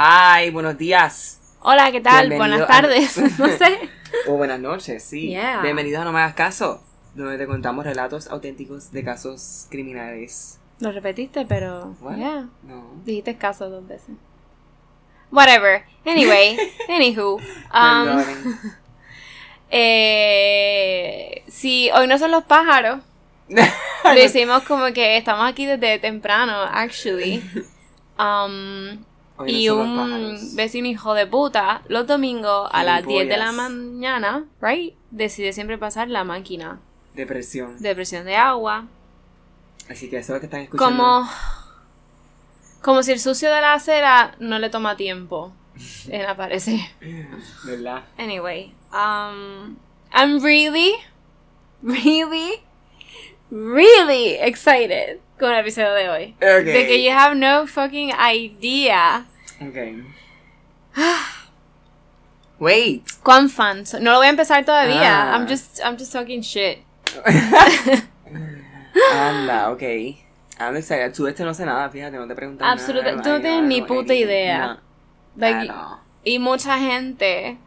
Hi, buenos días. Hola, ¿qué tal? Bienvenido Buenas a- tardes. No sé. O buenas noches, sí. Yeah. Bienvenidos a No Me Hagas Caso, donde te contamos relatos auténticos de casos criminales. Lo repetiste, pero. Yeah. No. Dijiste caso dos veces. Whatever. Anyway, anywho. Um, eh, sí, hoy no son los pájaros. Lo hicimos como que estamos aquí desde temprano, actually. Um, Hoy y un vecino hijo de puta, los domingos a las 10 de la mañana, right? Decide siempre pasar la máquina Depresión. de presión de agua. Así que eso es lo que están escuchando. Como, como si el sucio de la acera no le toma tiempo en aparecer. ¿Verdad? Anyway, um, I'm really, really, really excited con el episodio de hoy. Ok. De que you have no fucking idea Ok. Wait. cuán fan soy. No lo voy a empezar todavía. Ah. I'm just, I'm just talking shit. Anda, ok. I'm excited. Tú este no sé nada, fíjate, no te preguntas nada. Absoluta- tú no tienes ni puta idea. No. Like. Y mucha gente,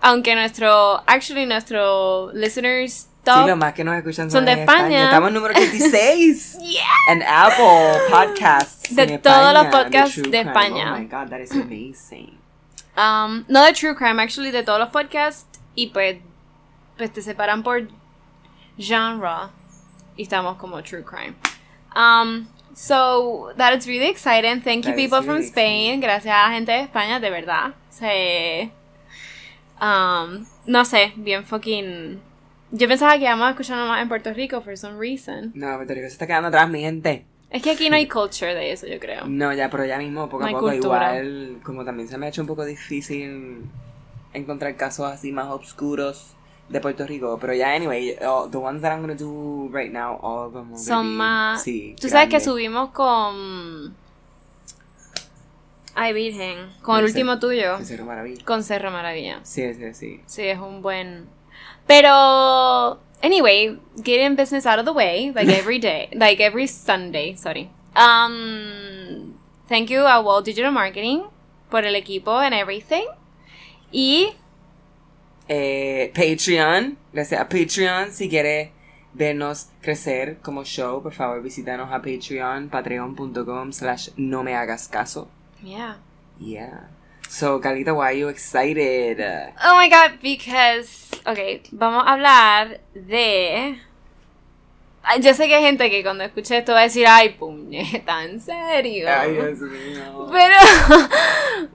aunque nuestro, actually nuestro listeners top Sí, lo más que nos escuchan son de España. Estamos en número 36 Yeah. en Apple Podcasts. De en todos los podcasts de. España. Oh my god, that is amazing. Um, no de True Crime, actually, de todos los podcasts. Y pues, pues te separan por genre. Y estamos como True Crime. Um, so, that is really exciting. Thank you, That people from Spain. Gracias a la gente de España, de verdad. Se, um, no sé, bien fucking. Yo pensaba que íbamos a escucharnos más en Puerto Rico for some reason. No, Puerto Rico se está quedando atrás, mi gente. Es que aquí no hay culture de eso, yo creo. No, ya, pero ya mismo, poco No a poco, cultura. igual, como también se me ha hecho un poco difícil encontrar casos así más oscuros de Puerto Rico, pero ya, anyway, uh, the ones that I'm gonna do right now, all of them Son más. sí, Tú sabes que subimos con. Ay, Virgen. Con el Ese- último tuyo. ese era maravilla. Con Cerro Maravilla. Sí, sí, sí. Sí, es un buen. Pero. Anyway, getting business out of the way, like every day, like every Sunday, sorry. Um, thank you a Wall Digital Marketing por el equipo and everything. Y Eh, Patreon, gracias a Patreon, si quieres vernos crecer como show, por favor visítanos a Patreon, patreon.com slash no me hagas caso. yeah. Yeah. So, Carlita, why are you excited? Oh my god, because. Ok, vamos a hablar de. Yo sé que hay gente que cuando escuche esto va a decir, ay, puñeta, en serio. Ay, Dios mío. Pero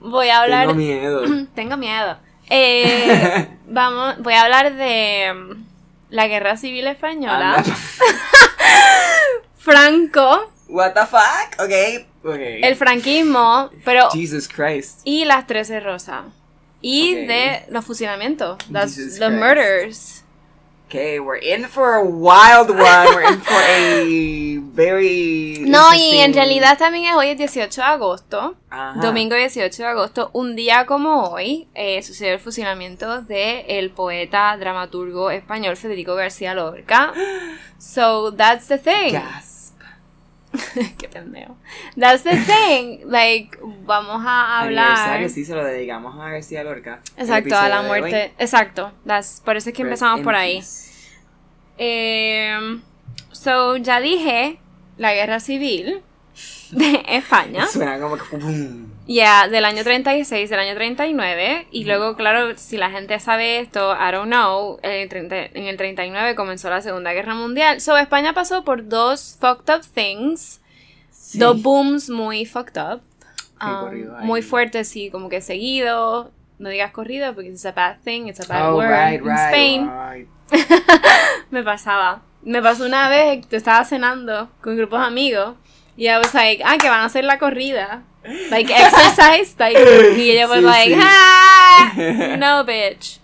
voy a hablar. Tengo miedo. Tengo miedo. Eh, vamos, voy a hablar de mm, la guerra civil española. Franco, What the fuck? Ok, ok. el franquismo, pero. Jesus Christ. Y las 13 rosas. Y de los fusilamientos, las- Jesus los Christ. murders. Okay, we're in for a wild one. We're in for a very. No, y en realidad también es hoy es 18 de agosto, Ajá. domingo 18 de agosto, un día como hoy, eh, sucedió el fusilamiento de el poeta, dramaturgo español Federico García Lorca. So, that's the thing. Gasp. Qué pendejo. That's the thing. Like, vamos a hablar. Aniversario, sí, se lo dedicamos a García Lorca. Exacto, a la muerte. Exacto. That's, por eso es que empezamos por ahí. Eh, so, ya dije la guerra civil de España. Suena como que. boom. Ya, del año 36, del año 39. Y luego, claro, si la gente sabe esto, I don't know, en el, 30 en el 39 comenzó la Segunda Guerra Mundial. So, España pasó por dos fucked up things. Sí. Dos booms muy fucked up. Um, muy fuertes, sí, como que seguido. No digas corrido porque it's a bad thing, it's a bad Oh, word. right, In right, Spain right. me pasaba. Me pasó una vez que estaba cenando con grupos amigos y I was like, ah, que van a hacer la corrida. Like exercise, like, y ella was Sí, like, sí. ah, no, bitch.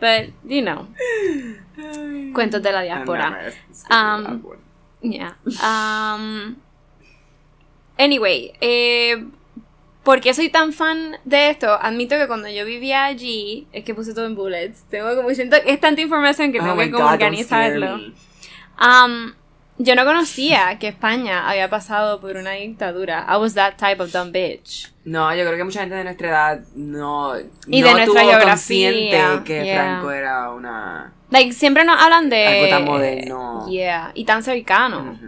But, you know, cuentos de la diáspora. Gonna be Um, awkward. Yeah. Um, anyway, eh, ¿por qué soy tan fan de esto? Admito que cuando yo vivía allí, es que puse todo en bullets. Tengo como siento es tanta información que Oh tengo my que como God, organizarlo. Um, Yo no conocía que España había pasado por una dictadura. I was that type of dumb bitch. No, yo creo que mucha gente de nuestra edad no, Y no de nuestra tuvo consciente que yeah. Franco era una... Like, siempre nos hablan de... Algo tan moderno. Yeah, y tan cercano.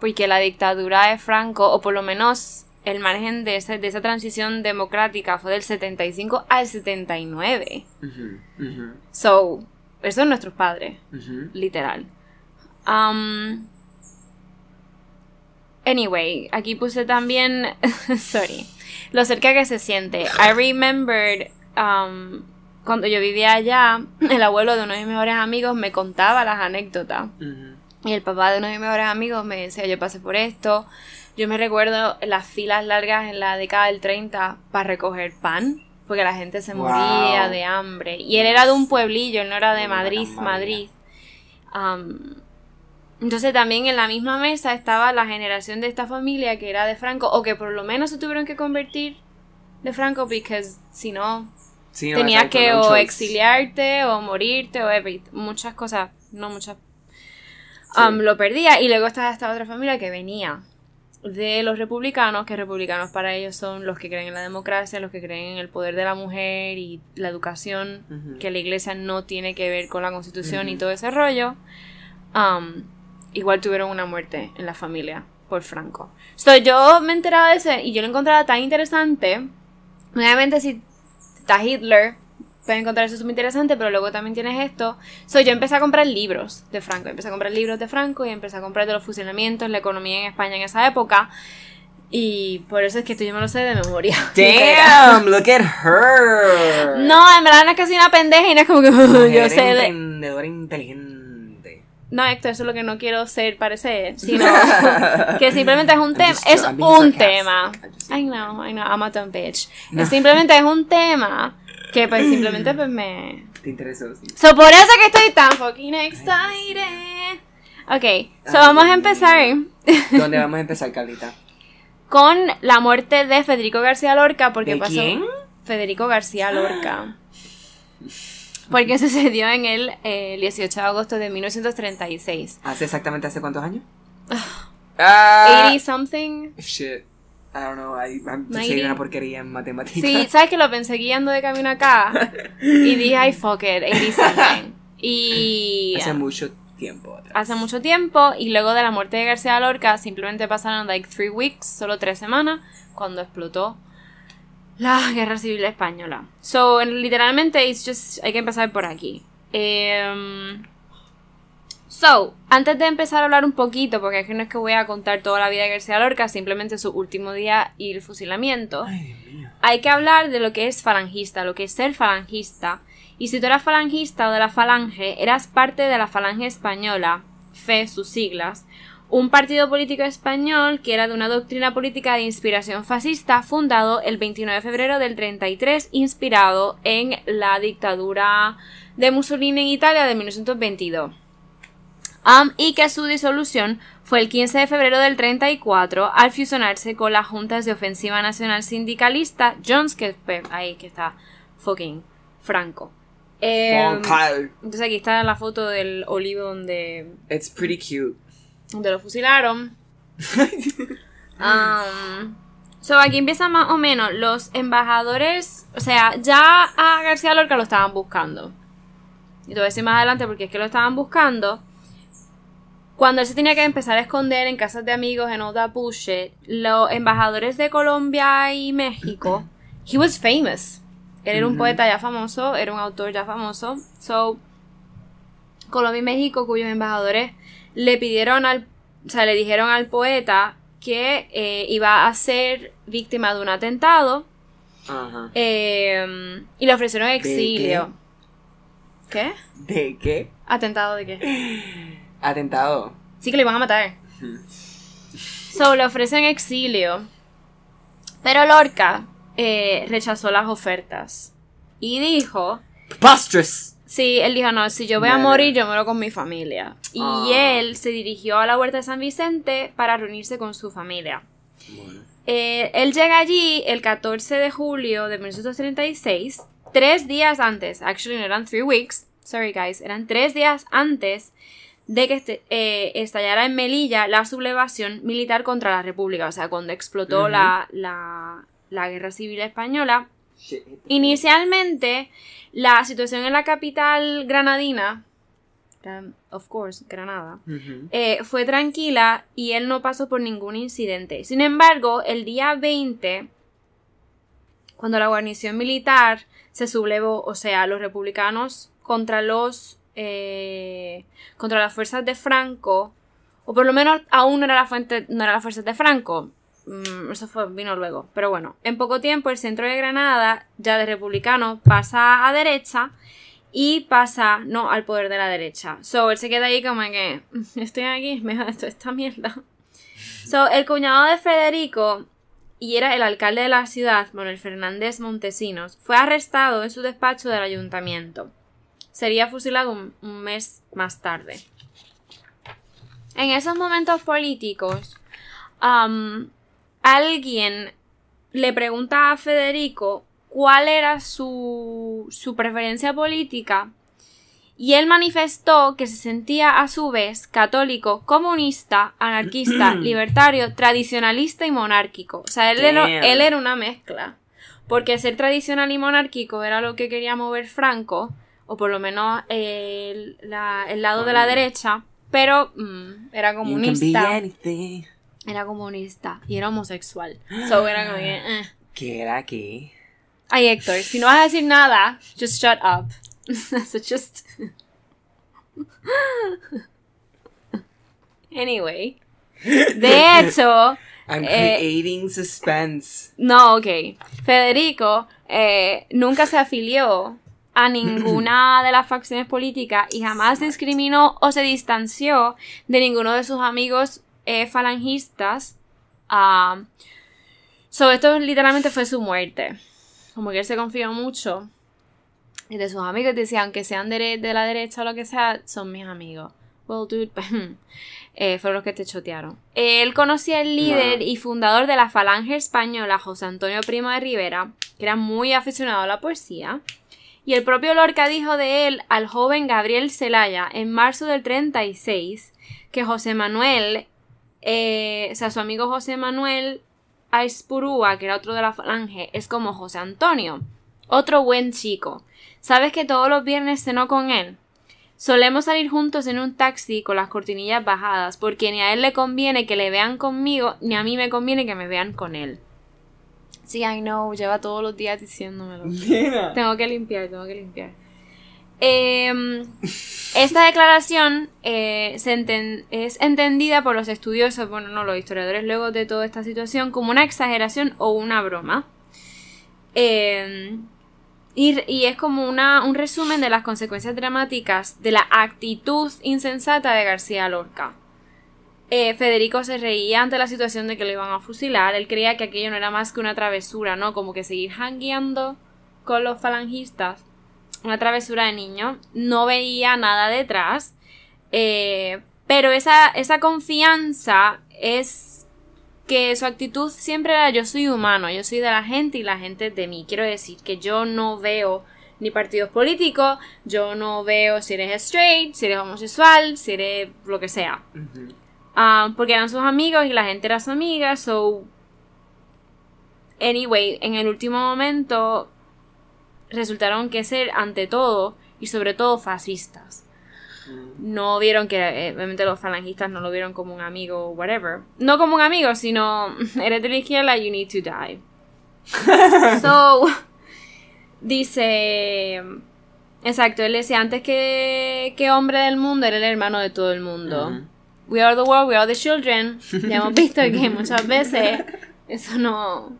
Porque la dictadura de Franco, o por lo menos el margen de, ese- de esa transición democrática fue del 75 al 79. Ujú, ujú, So, esos son nuestros padres, literal. Um, anyway, aquí puse también, sorry, lo cerca que se siente. I remembered um, cuando yo vivía allá, el abuelo de uno de mis mejores amigos me contaba las anécdotas. Y el papá de uno de mis mejores amigos me decía, yo pasé por esto. Yo me recuerdo las filas largas en la década del 30 para recoger pan, porque la gente se Wow. moría de hambre. Y él era de un pueblillo, él no era de Madrid, Madrid. Um, entonces también en la misma mesa estaba la generación de esta familia que era de Franco, o que por lo menos se tuvieron que convertir de Franco, porque si no, Sí, no, tenías que no o exiliarte o morirte o muchas cosas, no muchas. Sí. Um, lo perdía y luego estaba esta otra familia que venía de los republicanos, que republicanos para ellos son los que creen en la democracia, los que creen en el poder de la mujer y la educación, que la iglesia no tiene que ver con la constitución y todo ese rollo. Um, igual tuvieron una muerte en la familia por Franco. So, yo me enteraba de eso y yo lo encontraba tan interesante. Obviamente, si está Hitler, puedes encontrar eso súper interesante, pero luego también tienes esto. So, yo empecé a comprar libros de Franco. Empecé a comprar libros de Franco y empecé a comprar de los fusilamientos, la economía en España en esa época. Y por eso es que esto yo me lo sé de memoria. Damn, look at her. No, en verdad no es que soy una pendeja y no es como que yo sé de... inteligente. No, Héctor, eso es lo que no quiero ser parecer, sino que simplemente es un tema, es un tema. I know, I know, I'm a dumb bitch. No. Es simplemente es un tema que pues simplemente pues me... Te interesó, sí. So, por eso que estoy tan fucking excited. Ok, so Ay, vamos a empezar ¿Dónde vamos a empezar, Carlita? con la muerte de Federico García Lorca, porque ¿De pasó... quién? Federico García Lorca. Porque sucedió en el eh, 18 de agosto de 1936. ¿Hace exactamente hace cuántos años? Ah, 80 something. Shit. I don't know. I, I'm soy una porquería en matemáticas. Sí, ¿sabes que lo pensé guiando de camino acá? Y dije, ay, fuck it, 80 something. Y Hace mucho tiempo atrás. hace mucho tiempo, y luego de la muerte de García Lorca, simplemente pasaron like three weeks, solo tres semanas, cuando explotó la guerra civil española. So, en- literalmente, it's just, hay que empezar por aquí. Em, so, antes de empezar a hablar un poquito, porque aquí no es que voy a contar toda la vida de García Lorca, simplemente su último día y el fusilamiento Ay, hay que hablar de lo que es falangista, lo que es ser falangista. Y si tú eras falangista o de la falange, eras parte de la falange española, FE, sus siglas, un partido político español que era de una doctrina política de inspiración fascista fundado el 29 de febrero del 33, inspirado en la dictadura de Mussolini en Italia de 1922. Um, y que su disolución fue el 15 de febrero del 34 al fusionarse con las juntas de ofensiva nacional sindicalista Jones, que pues, ahí que está fucking Franco. Em, entonces aquí está la foto del olivo donde, It's pretty cute. Donde lo fusilaron. Um, so aquí empieza más o menos los embajadores, o sea, ya a García Lorca lo estaban buscando. Y te voy a decir más adelante porque es que lo estaban buscando. Cuando él se tenía que empezar a esconder en casas de amigos en Old Bullshit, los embajadores de Colombia y México, he was famous. Él era un poeta ya famoso, era un autor ya famoso. So, Colombia y México, cuyos embajadores le pidieron al, o sea, le dijeron al poeta que eh, iba a ser víctima de un atentado Ajá. eh, y le ofrecieron exilio. ¿Qué? ¿De qué? ¿Atentado de qué? Atentado. Sí que le iban a matar. So, le ofrecen exilio. Pero Lorca eh, rechazó las ofertas. Y dijo, Preposterous. Sí, él dijo, no, si yo voy a morir, yo muero con mi familia. Y Ah. él se dirigió a la Huerta de San Vicente para reunirse con su familia. Bueno. Eh, él llega allí el 14 de julio de 1936, tres días antes, actually no eran three weeks, sorry guys, eran tres días antes de que este- eh, estallara en Melilla la sublevación militar contra la República, o sea, cuando explotó Ujú. la, la, la Guerra Civil Española. Shit. Inicialmente, la situación en la capital granadina, of course, Granada, eh, fue tranquila y él no pasó por ningún incidente. Sin embargo, el día 20, cuando la guarnición militar se sublevó, o sea, los republicanos contra los eh, contra las fuerzas de Franco, o por lo menos aún no era la fuente, no era las fuerzas de Franco. Mm, eso fue, vino luego. Pero bueno, en poco tiempo el centro de Granada, ya de republicano, pasa a derecha y pasa, no, al poder de la derecha. So, él se queda ahí como que, "Mm, estoy aquí, me esto, esta mierda. So, el cuñado de Federico, y era el alcalde de la ciudad, Manuel Fernández Montesinos, fue arrestado en su despacho del ayuntamiento. Sería fusilado un, mes más tarde. En esos momentos políticos, alguien le pregunta a Federico cuál era su, su preferencia política y él manifestó que se sentía a su vez católico, comunista, anarquista, libertario, tradicionalista y monárquico. O sea, él era, él era una mezcla. Porque ser tradicional y monárquico era lo que quería mover Franco, o por lo menos el, la- el lado de la derecha, pero mm, era comunista. Era comunista y era homosexual. So era como que, eh. ¿Qué era aquí? Ay, Héctor, si no vas a decir nada, just shut up. so just. anyway. De hecho, I'm Eh, creating suspense. no, ok. Federico eh, nunca se afilió a ninguna de las facciones políticas y jamás discriminó o se distanció de ninguno de sus amigos eh, falangistas. Ah, so, esto literalmente fue su muerte. Como que él se confió mucho de sus amigos. Decía, aunque sean de, de la derecha o lo que sea, son mis amigos. Well, dude, eh, fueron los que te chotearon. Él conocía al líder y fundador de la Falange Española, José Antonio Primo de Rivera, que era muy aficionado a la poesía. Y el propio Lorca dijo de él al joven Gabriel Celaya en marzo del 36 que José Manuel, eh, o sea, su amigo José Manuel Aispurúa, que era otro de la Falange, es como José Antonio, otro buen chico. ¿Sabes que todos los viernes cenó con él? Solemos salir juntos en un taxi con las cortinillas bajadas, porque ni a él le conviene que le vean conmigo, ni a mí me conviene que me vean con él. Sí, I know, lleva todos los días diciéndomelo. Mira. Tengo que limpiar, tengo que limpiar. Em, esta declaración eh, es entendida por los estudiosos, bueno, no los historiadores luego de toda esta situación, como una exageración o una broma. Em, y, y es como una, un resumen de las consecuencias dramáticas de la actitud insensata de García Lorca. Eh, Federico se reía ante la situación de que lo iban a fusilar. Él creía que aquello no era más que una travesura, ¿no? Como que seguir hangueando con los falangistas. Una travesura de niño. No veía nada detrás. Eh, pero esa, esa confianza es que su actitud siempre era yo soy humano, yo soy de la gente y la gente es de mí. Quiero decir que yo no veo ni partidos políticos, yo no veo si eres straight, si eres homosexual, si eres lo que sea. Ah, porque eran sus amigos y la gente era su amiga, so... Anyway, en el último momento resultaron que ser ante todo y sobre todo fascistas. No vieron que, eh, obviamente los falangistas no lo vieron como un amigo o whatever. No como un amigo, sino eres de la izquierda, you need to die. so, dice... Exacto, él decía antes que, que hombre del mundo, era el hermano de todo el mundo. We are the world, we are the children. Ya hemos visto que muchas veces eso no,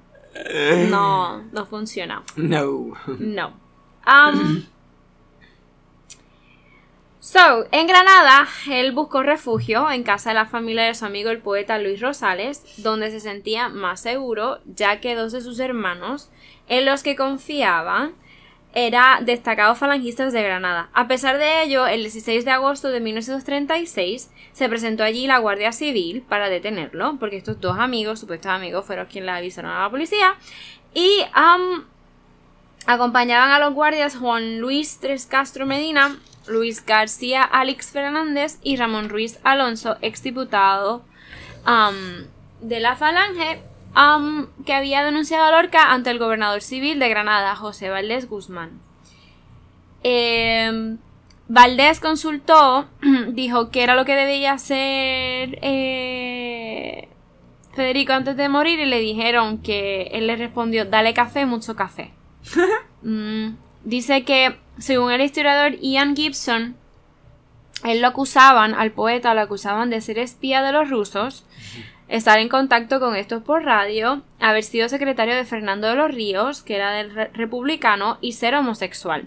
no, no funciona. No. No. Um, so, en Granada, él buscó refugio en casa de la familia de su amigo el poeta Luis Rosales, donde se sentía más seguro, ya que dos de sus hermanos, en los que confiaban, eran destacados falangistas de Granada. A pesar de ello, el 16 de agosto de 1936 se presentó allí la Guardia Civil para detenerlo, porque estos dos amigos, supuestos amigos, fueron quienes le avisaron a la policía. Y acompañaban a los guardias Juan Luis Tres Castro Medina, Luis García Alex Fernández y Ramón Ruiz Alonso, exdiputado um, de la Falange, um, que había denunciado a Lorca ante el gobernador civil de Granada, José Valdés Guzmán. Eh, Valdés consultó, dijo que era lo que debía hacer eh, Federico antes de morir y le dijeron que él le respondió, dale café, mucho café. Mm, dice que, según el historiador Ian Gibson, él lo acusaban, al poeta lo acusaban de ser espía de los rusos, estar en contacto con estos por radio, haber sido secretario de Fernando de los Ríos, que era del republicano, y ser homosexual.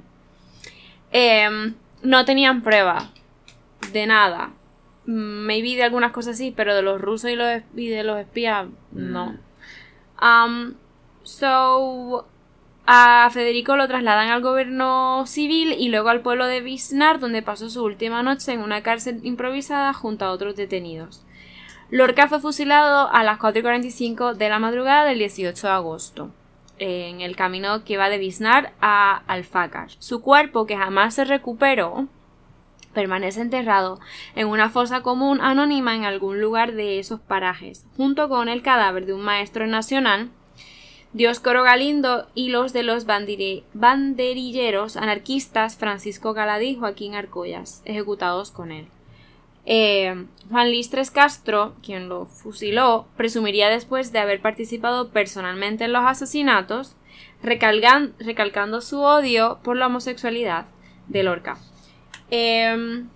Em, no tenían prueba de nada. Maybe de algunas cosas sí, pero de los rusos y, los, y de los espías, no. Um, so, a Federico lo trasladan al gobierno civil y luego al pueblo de Biznar, donde pasó su última noche en una cárcel improvisada junto a otros detenidos. Lorca fue fusilado a las 4.45 de la madrugada del 18 de agosto en el camino que va de Biznar a Alfácar. Su cuerpo, que jamás se recuperó, permanece enterrado en una fosa común anónima en algún lugar de esos parajes, junto con el cadáver de un maestro nacional, Dioscoro Galindo y los de los banderilleros anarquistas Francisco Galadí y Joaquín Arcollas, ejecutados con él. Eh, Juan Listres Castro, quien lo fusiló, presumiría después de haber participado personalmente en los asesinatos, recalcando su odio por la homosexualidad de Lorca. Em,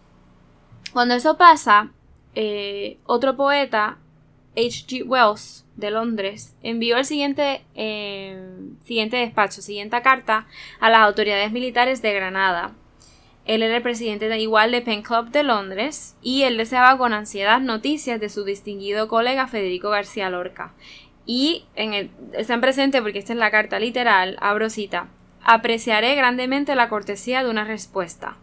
cuando eso pasa, eh, otro poeta, H.G. Wells, de Londres, envió el siguiente, em, siguiente despacho, siguiente carta a las autoridades militares de Granada, él era el presidente de igual de Pen Club de Londres y él deseaba con ansiedad noticias de su distinguido colega Federico García Lorca. Y en el, están presentes porque esta es la carta literal, abro cita. Apreciaré grandemente la cortesía de una respuesta.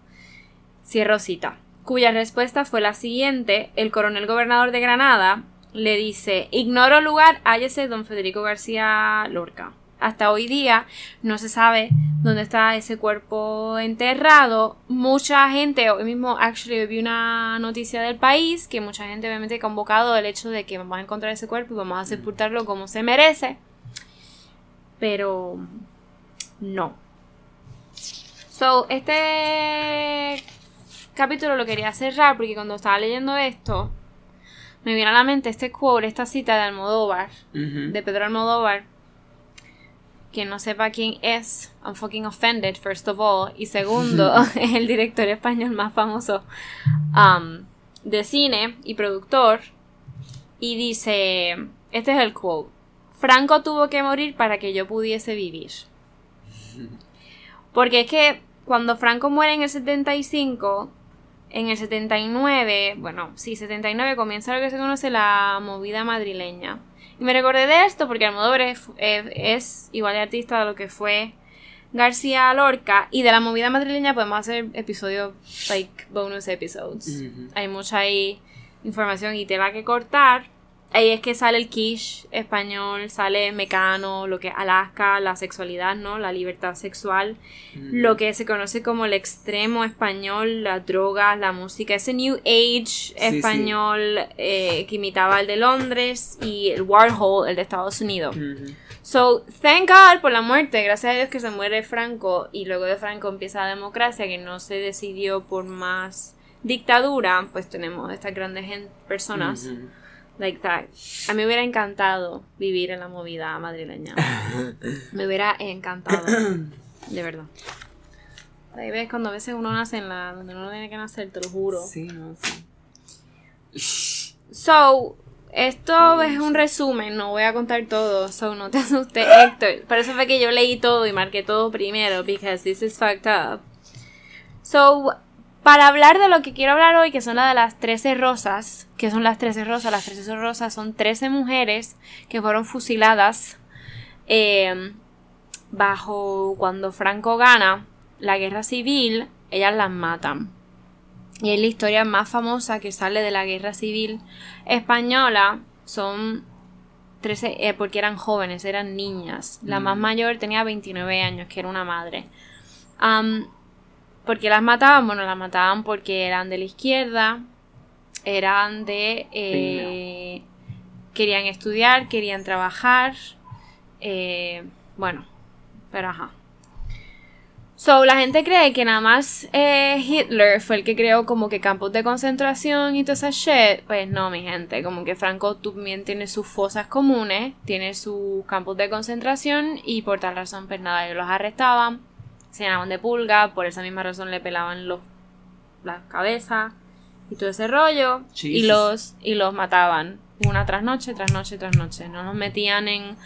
Cierro cita. Cuya respuesta fue la siguiente. El coronel gobernador de Granada le dice Ignoro lugar, hállese don Federico García Lorca. Hasta hoy día no se sabe dónde está ese cuerpo enterrado. Mucha gente, hoy mismo actually vi una noticia del país que mucha gente obviamente ha convocado el hecho de que vamos a encontrar ese cuerpo y vamos a sepultarlo como se merece. Pero no. So, este capítulo lo quería cerrar porque cuando estaba leyendo esto me viene a la mente este quote, esta cita de Almodóvar, de Pedro Almodóvar quien no sepa quién es, I'm fucking offended, first of all. Y segundo, es el director español más famoso um, de cine y productor. Y dice, este es el quote, Franco tuvo que morir para que yo pudiese vivir. Porque es que cuando Franco muere en el 75, en el 79, bueno, sí, 79 comienza lo que se conoce la movida madrileña. Y me recordé de esto porque Almodóvar es, es, igual de artista de lo que fue García Lorca y de la movida madrileña podemos hacer episodios, like bonus episodes. Hay mucha ahí información y te va que cortar ahí es que sale el quiche español, sale Mecano, lo que Alaska, la sexualidad, ¿no? La libertad sexual, mm. lo que se conoce como el extremo español, las drogas, la música, ese New Age español eh, que imitaba el de Londres y el Warhol, el de Estados Unidos. So, thank God por la muerte, gracias a Dios que se muere Franco y luego de Franco empieza la democracia que no se decidió por más dictadura, pues tenemos estas grandes personas. Like that. A mí me hubiera encantado vivir en la movida madrileña. me hubiera encantado. De verdad. Ahí ves cuando a veces uno nace en la donde uno tiene que nacer, te lo juro. Sí, no, sí. So, esto es un resumen, no voy a contar todo, so no te asustes, Héctor. Por eso fue que yo leí todo y marqué todo primero, because this is fucked up. So, para hablar de lo que quiero hablar hoy, que son las de las 13 rosas, que son las 13 rosas, las 13 rosas son 13 mujeres que fueron fusiladas eh, bajo cuando Franco gana la guerra civil, ellas las matan. Y es la historia más famosa que sale de la guerra civil española, son 13, eh, porque eran jóvenes, eran niñas. La más mm. mayor tenía 29 años, que era una madre ¿Por qué las mataban? Bueno, las mataban porque eran de la izquierda, eran de... eh, querían estudiar, querían trabajar, eh, bueno, pero ajá. So, la gente cree que nada más eh, Hitler fue el que creó como que campos de concentración y toda esa shit. Pues no, mi gente. Como que Franco también tiene sus fosas comunes, tiene sus campos de concentración y por tal razón, pues nada, ellos los arrestaban, se llenaban de pulga, por esa misma razón le pelaban los, las cabezas y todo ese rollo y los, y los mataban una tras noche, tras noche, tras noche. No los metían en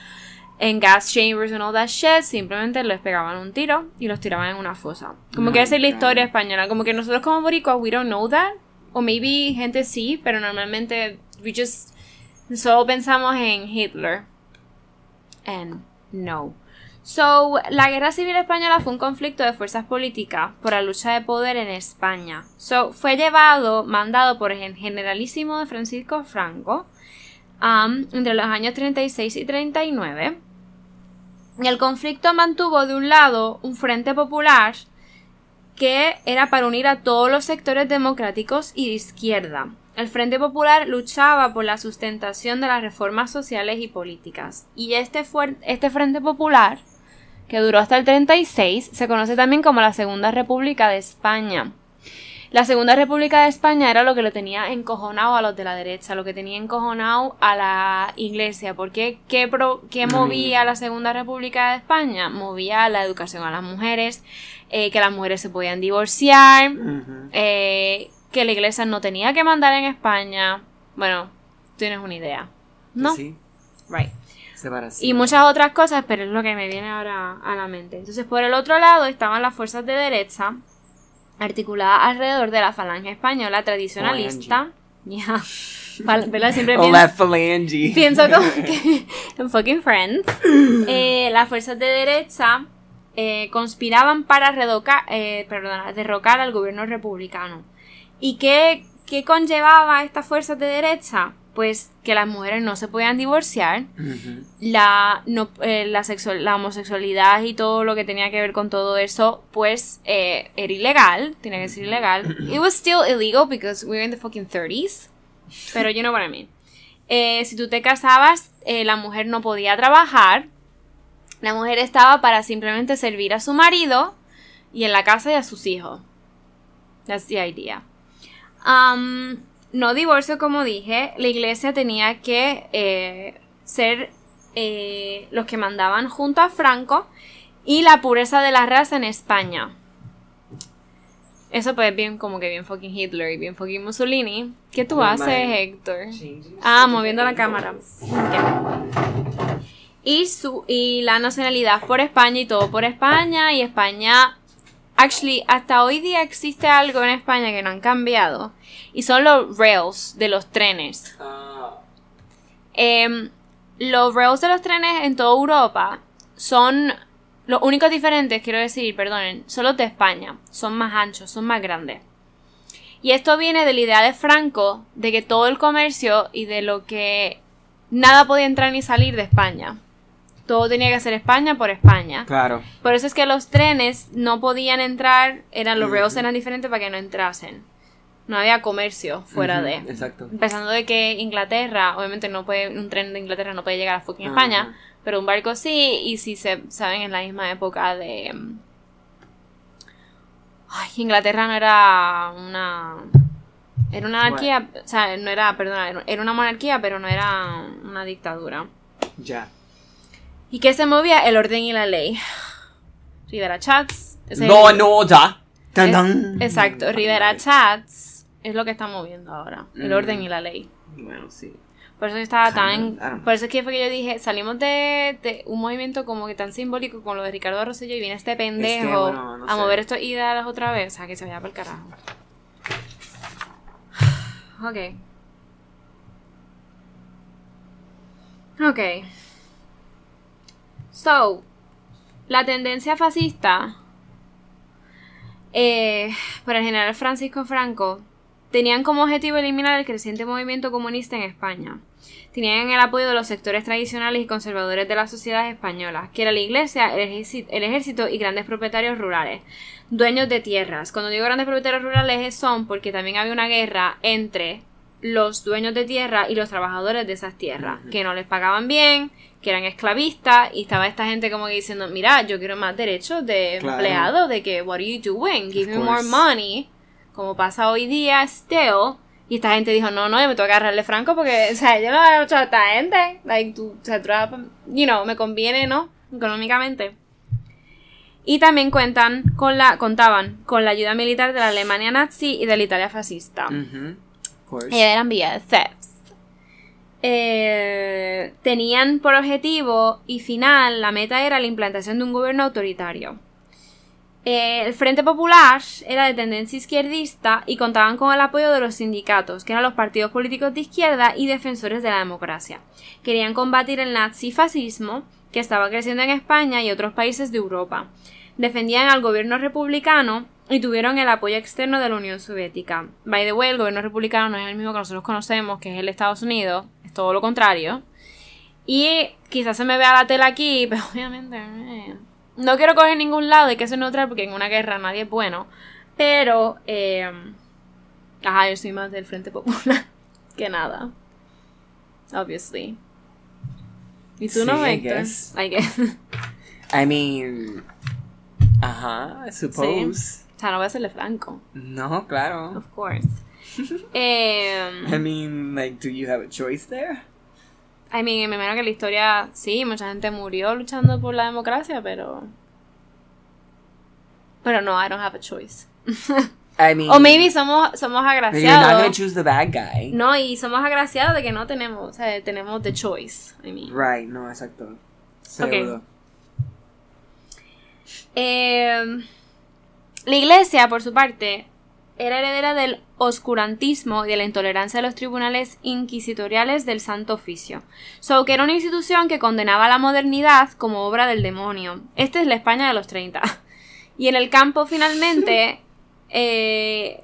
en gas chambers and all that shit, simplemente les pegaban un tiro y los tiraban en una fosa. Como que esa es la historia española. Como que nosotros como boricuas, we don't know that. O maybe gente sí, pero normalmente we just solo pensamos en Hitler. And no. So, la guerra civil española fue un conflicto de fuerzas políticas por la lucha de poder en España. So, fue llevado, mandado por el generalísimo de Francisco Franco um, entre los años 36 y 39. Y el conflicto mantuvo de un lado un frente popular que era para unir a todos los sectores democráticos y de izquierda. El Frente Popular luchaba por la sustentación de las reformas sociales y políticas. Y este, este Frente Popular, que duró hasta el 36, se conoce también como la Segunda República de España. La Segunda República de España era lo que lo tenía encojonado a los de la derecha, lo que tenía encojonado a la Iglesia. porque qué, pro- qué movía la Segunda República de España? Movía la educación a las mujeres, eh, que las mujeres se podían divorciar, eh, que la Iglesia no tenía que mandar en España. Bueno, tienes una idea. ¿No? Sí, Right separación. y muchas otras cosas, pero es lo que me viene ahora a la mente. Entonces, por el otro lado estaban las fuerzas de derecha, articuladas alrededor de la falange española tradicionalista. Ya. Fal- ¿Verdad? Siempre pienso, left phalange. pienso como que en fucking Friends. Eh, las fuerzas de derecha eh, conspiraban para redoca- eh, perdona, derrocar al gobierno republicano. ¿Y qué, qué conllevaba estas fuerzas de derecha? Pues que las mujeres no se podían divorciar, la, no, eh, la, sexual- la homosexualidad y todo lo que tenía que ver con todo eso, pues eh, era ilegal, tenía que ser ilegal. It was still illegal because we were in the fucking 30s, pero you know what I mean. Eh, si tú te casabas, la mujer no podía trabajar, la mujer estaba para simplemente servir a su marido y en la casa y a sus hijos. That's the idea. Um, no divorcio, como dije, la iglesia tenía que eh, ser eh, los que mandaban junto a Franco y la pureza de la raza en España. Eso pues bien como que bien fucking Hitler y bien fucking Mussolini. ¿Qué tú Oh haces. Héctor? Ah, moviendo la cámara. Y, su, y la nacionalidad por España y todo por España. Y España. Actually, hasta hoy día existe algo en España que no han cambiado. Y son los rails de los trenes. Ah, Em, los rails de los trenes en toda Europa son. Los únicos diferentes, quiero decir, perdonen, son los de España. Son más anchos, son más grandes. Y esto viene de la idea de Franco de que todo el comercio y de lo que nada podía entrar ni salir de España. Todo tenía que ser España por España. claro. Por eso es que los trenes no podían entrar, eran los Ujú. eran diferentes para que no entrasen. No había comercio fuera de. Exacto. Empezando de que Inglaterra, obviamente no puede, un tren de Inglaterra no puede llegar a fucking Ajá. España, pero un barco sí, y si se saben en la misma época de... mm, Ay, Inglaterra no era una... Era una anarquía, o sea, no era, perdona, era una monarquía, pero no era una dictadura. Ya. ¿Y qué se movía? El orden y la ley. Rivera Chats. No, el- no, ya. Tan, es- tan. exacto, Rivera Chats es lo que está moviendo ahora. El Mm. orden y la ley. Bueno, sí. Por eso estaba tan. Por eso es que fue que yo dije, salimos de, de un movimiento como que tan simbólico con lo de Ricardo Rosselló y viene este pendejo bueno, no a sé. mover estos ideales otra vez. O sea, que se vaya para el carajo. Ok. Ok. So, la tendencia fascista eh, por el general Francisco Franco tenían como objetivo eliminar el creciente movimiento comunista en España. Tenían el apoyo de los sectores tradicionales y conservadores de la sociedad española, que era la iglesia, el ejército, el ejército y grandes propietarios rurales, dueños de tierras. Cuando digo grandes propietarios rurales son porque también había una guerra entre los dueños de tierra y los trabajadores de esas tierras, que no les pagaban bien, que eran esclavistas, y estaba esta gente como que diciendo, mira, yo quiero más derechos de Claro. empleado, de que, what are you doing? Give me more money, como pasa hoy día, still. Y esta gente dijo, no, no, yo me tengo que agarrarle franco porque, o sea, yo no dar mucho a esta gente. Like, tú, o sea, tú you know, me conviene, ¿no? Económicamente. Y también cuentan con la, contaban con la ayuda militar de la Alemania nazi y de la Italia fascista. Mhm. Of course. Ellos eran BFFs. Eh, tenían por objetivo y final la meta era la implantación de un gobierno autoritario. Eh, el Frente Popular era de tendencia izquierdista y contaban con el apoyo de los sindicatos, que eran los partidos políticos de izquierda y defensores de la democracia. Querían combatir el nazifascismo que estaba creciendo en España y otros países de Europa. Defendían al gobierno republicano y tuvieron el apoyo externo de la Unión Soviética. By the way, el gobierno republicano no es el mismo que nosotros conocemos, que es el de Estados Unidos, es todo lo contrario. Y quizás se me vea la tela aquí, pero obviamente eh, no quiero coger ningún lado, hay que ser neutral porque en una guerra nadie es bueno. Pero, eh, ajá, yo soy más del Frente Popular que nada. Obviously. ¿Y tú Sí, no, I guess. I guess. I mean. Ajá, I suppose. Sea, no voy a serle franco. No, claro. Of course. Em, I mean, like, do you have a choice there? I mean, me imagino que la historia, sí, mucha gente murió luchando por la democracia, pero... Pero no, I don't have a choice. I mean. O maybe somos, somos you're not gonna agraciados. choose the bad guy. No, y somos agraciados de que no tenemos, o sea, tenemos the choice. I mean. Right, no, exacto. Seguro. Eh, la iglesia, por su parte, era heredera del oscurantismo y de la intolerancia de los tribunales inquisitoriales del Santo Oficio. So, que era una institución que condenaba la modernidad como obra del demonio. Esta es la España de los 30. Y en el campo, finalmente, eh.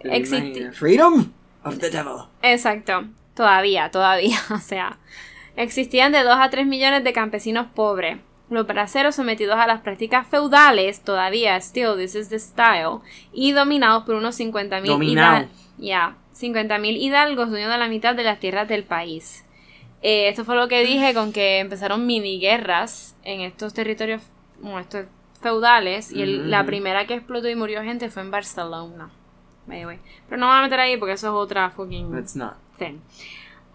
Freedom of the devil. Exacto. Todavía, todavía. O sea, existían de 2 a 3 millones de campesinos pobres. Los braceros sometidos a las prácticas feudales, todavía, still, this is the style, y dominados por unos 50.000 Dominado. hidal- ya, 50.000 hidalgos dueños de la mitad de las tierras del país. Eh, esto fue lo que dije con que empezaron mini guerras en estos territorios, bueno, estos feudales, y el- la primera que explotó y murió gente fue en Barcelona. Pero no me voy a meter ahí porque eso es otra fucking thing.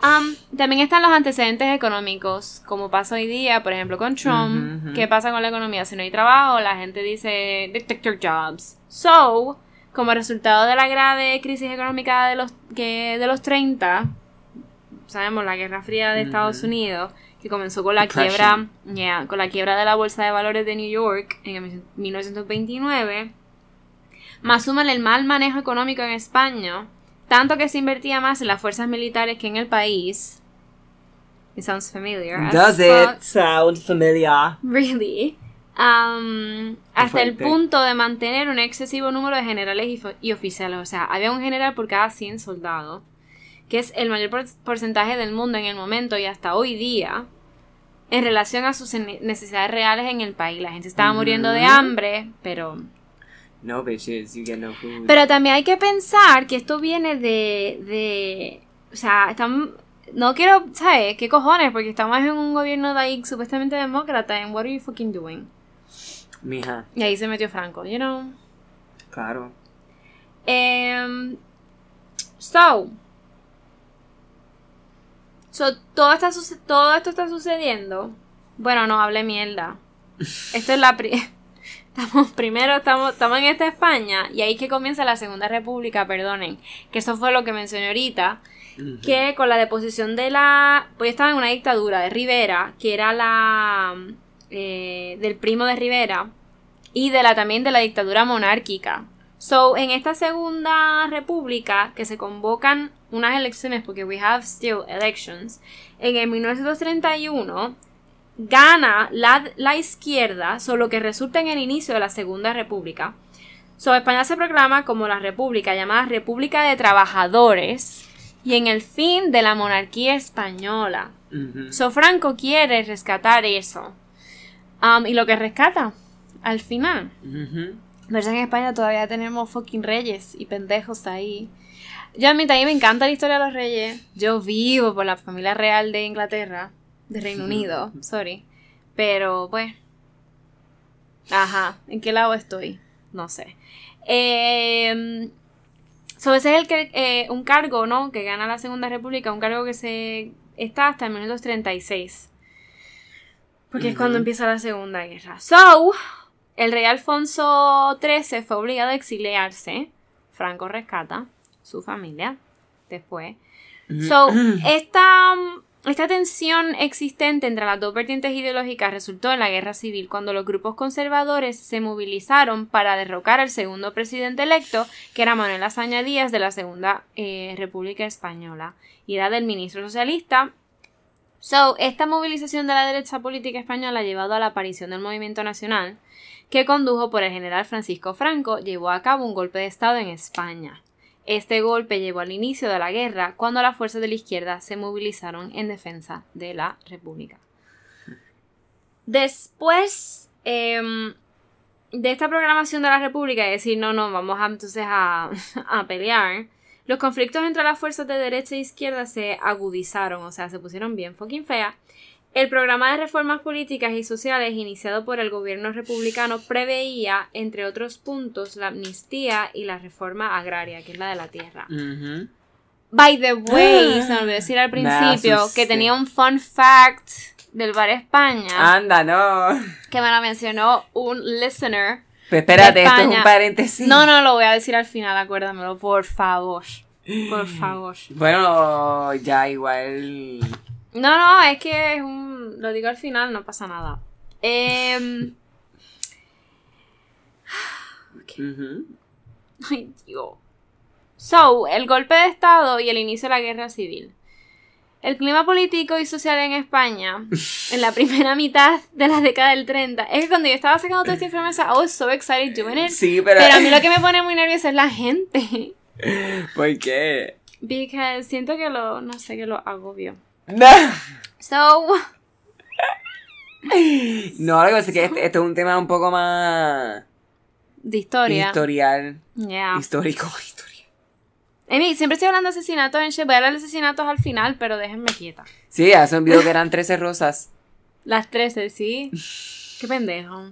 Um, también están los antecedentes económicos, como pasa hoy día, por ejemplo, con Trump. ¿Qué pasa con la economía? Si no hay trabajo, la gente dice detector jobs. So, como resultado de la grave crisis económica de los, que, de los 30, sabemos la Guerra Fría de Estados. Unidos, que comenzó con la Depression. quiebra, yeah, con la quiebra de la bolsa de valores de New York en el 1929, más suman el mal manejo económico en España, tanto que se invertía más en las fuerzas militares que en el país. It sounds familiar. Does it sound familiar? Really? Um, hasta el punto de mantener un excesivo número de generales y, oficiales. O sea, había un general por cada 100 soldados, que es el mayor por- porcentaje del mundo en el momento y hasta hoy día, en relación a sus ne- necesidades reales en el país. La gente estaba muriendo de hambre, pero... No, bitches, you get no food. Pero también hay que pensar que esto viene de... de o sea, estamos... No quiero, ¿sabes? ¿Qué cojones? Porque estamos en un gobierno de ahí supuestamente demócrata. And what are you fucking doing? Mija, Y ahí se metió Franco, you know. claro. Em, so. So, todo, está todo esto está sucediendo. Bueno, no hable mierda. Esto es la. pri- Estamos, primero estamos, estamos en esta España y ahí es que comienza la Segunda República, perdonen. Que eso fue lo que mencioné ahorita. Que con la deposición de la. Pues estaba en una dictadura de Rivera, que era la. eh, del primo de Rivera. Y de la también de la dictadura monárquica. So, en esta segunda república, que se convocan unas elecciones, porque we have still elections, en el 1931 gana la, la izquierda, solo que resulta en el inicio de la segunda república. So, España se proclama como la república llamada República de Trabajadores y en el fin de la monarquía española. So, Franco quiere rescatar eso. Um, y lo que rescata, al final. Pero es que en España todavía tenemos fucking reyes y pendejos ahí. Yo a mí también me encanta la historia de los reyes. Yo vivo por la familia real de Inglaterra, de Reino Unido, sorry. Pero pues... Ajá, ¿en qué lado estoy? No sé. Eh, so, ese es el que, eh, un cargo, ¿no? Que gana la Segunda República, un cargo que se está hasta 1936. Porque es cuando empieza la Segunda Guerra. So, el rey Alfonso XIII fue obligado a exiliarse. Franco rescata su familia después. So, esta, esta tensión existente entre las dos vertientes ideológicas resultó en la guerra civil cuando los grupos conservadores se movilizaron para derrocar al segundo presidente electo, que era Manuel Azaña Díaz de la Segunda eh, República Española, y era del ministro socialista. So, esta movilización de la derecha política española ha llevado a la aparición del movimiento nacional, que condujo por el general Francisco Franco, llevó a cabo un golpe de Estado en España. Este golpe llevó al inicio de la guerra cuando las fuerzas de la izquierda se movilizaron en defensa de la República. Después em, de esta programación de la República, es decir, no, no, vamos a, entonces a, a pelear, los conflictos entre las fuerzas de derecha e izquierda se agudizaron, o sea, se pusieron bien fucking feas. El programa de reformas políticas y sociales iniciado por el gobierno republicano preveía, entre otros puntos, la amnistía y la reforma agraria, que es la de la tierra. By the way, se me olvidó decir al principio que tenía un fun fact del Bar España Anda, no. que me lo mencionó un listener. Pero espérate, De esto es un paréntesis. No, no, lo voy a decir al final, acuérdamelo, por favor. Por favor. Bueno, ya igual. No, no, es que es un. Lo digo al final, no pasa nada. Em, Ujú. Ay, Dios. So, el golpe de Estado y el inicio de la guerra civil. El clima político y social en España, en la primera mitad de la década del 30, es que cuando yo estaba sacando toda esta información, I was so excited doing it. Sí, pero. Pero a mí lo que me pone muy nerviosa es la gente. ¿Por qué? Because siento que lo, no sé, que lo agobio. No. So, No, lo que pasa es que este, es un tema un poco más de historia. historial. Yeah. Histórico, historial. Amy, siempre estoy hablando de asesinatos en shit. Voy a hablar de asesinatos al final, pero déjenme quieta. Sí, hace un video que eran 13 rosas. Las 13, ¿sí? Qué pendejo.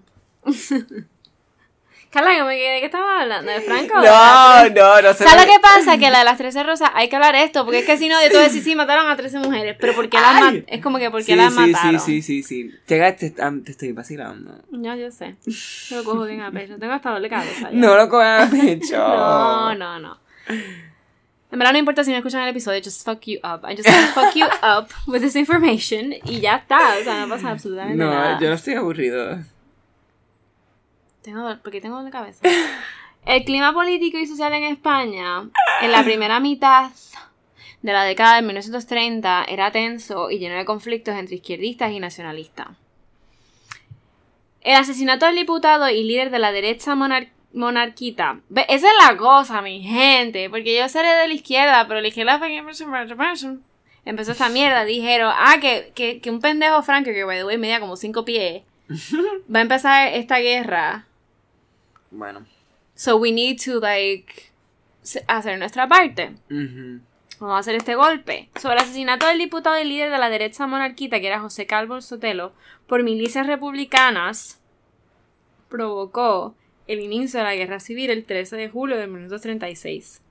Carla, que me quedé, ¿de qué estamos hablando? ¿De Franco? No, no, no se ¿Sabes lo que pasa? Que la de las 13 rosas, hay que hablar esto, porque es que si no, de todo decir, sí, mataron a 13 mujeres, pero ¿por qué las mataron? Es como que, ¿por qué sí, las sí, mataron? Sí, sí, sí, sí. Te, te, te estoy vacilando. No, yo sé. Yo lo cojo bien a pecho. Tengo hasta doble cabeza. ya. No lo cojas a pecho. No, no, no. En verdad no importa si no escuchan el episodio, just fuck you up. I just want to fuck you up with this information y ya está. O sea, no pasa absolutamente nada. No, yo no estoy aburrido. Tengo, porque tengo doble cabeza. El clima político y social en España, en la primera mitad de la década de 1930, era tenso y lleno de conflictos entre izquierdistas y nacionalistas. El asesinato del diputado y líder de la derecha monar- monarquita. Esa es la cosa, mi gente. Porque yo seré de la izquierda, pero la izquierda empezó esta mierda. Dijeron, ah, que, que, que un pendejo Franco, que by the way medía como cinco pies, va a empezar esta guerra. Bueno. So we need to, like, hacer nuestra parte. Vamos a hacer este golpe. Sobre el asesinato del diputado y líder de la derecha monarquita, que era José Calvo Sotelo, por milicias republicanas, provocó el inicio de la guerra civil el 13 de julio de 1936.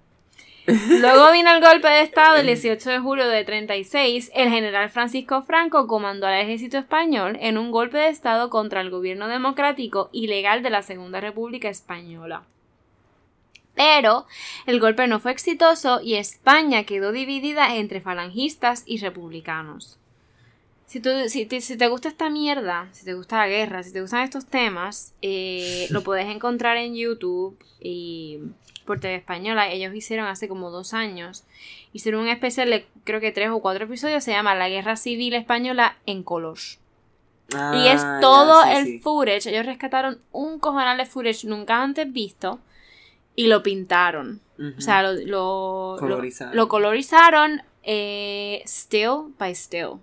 Luego vino el golpe de Estado el 18 de julio de 36. El general Francisco Franco comandó al ejército español en un golpe de Estado contra el gobierno democrático y legal de la Segunda República Española. Pero el golpe no fue exitoso y España quedó dividida entre falangistas y republicanos. Si, tú, si, te, si te gusta esta mierda, si te gusta la guerra, si te gustan estos temas, eh, lo puedes encontrar en YouTube y por TV Española. Ellos hicieron hace como dos años. Hicieron un especial de creo que tres o cuatro episodios. Se llama La Guerra Civil Española en color. y es Ah, todo ya, sí, el sí. footage. Ellos rescataron un cojonal de footage nunca antes visto y lo pintaron. Ujú. O sea, lo, lo, Colorizaron. lo, lo colorizaron eh, still by still.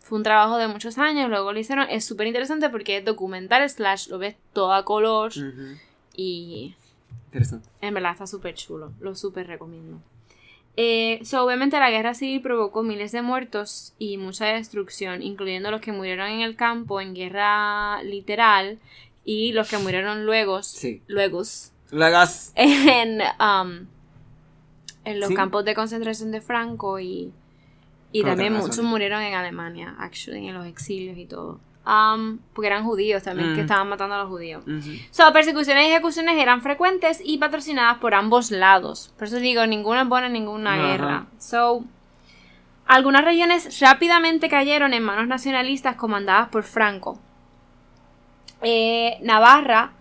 Fue un trabajo de muchos años, luego lo hicieron. Es súper interesante porque es documental slash, lo ves todo a color y Interesante. en verdad está súper chulo. Lo súper recomiendo. Eh, so, obviamente la guerra civil provocó miles de muertos y mucha destrucción, incluyendo los que murieron en el campo en guerra literal y los que murieron luego, Sí. luego en, um, en los Sí. campos de concentración de Franco y, y también muchos murieron en Alemania, actually, en los exilios y todo. Um, porque eran judíos también, que Mm. estaban matando a los judíos. So, persecuciones y ejecuciones eran frecuentes y patrocinadas por ambos lados. Por eso digo, ninguna es buena en ninguna guerra. So, algunas regiones rápidamente cayeron en manos nacionalistas comandadas por Franco. Eh, Navarra,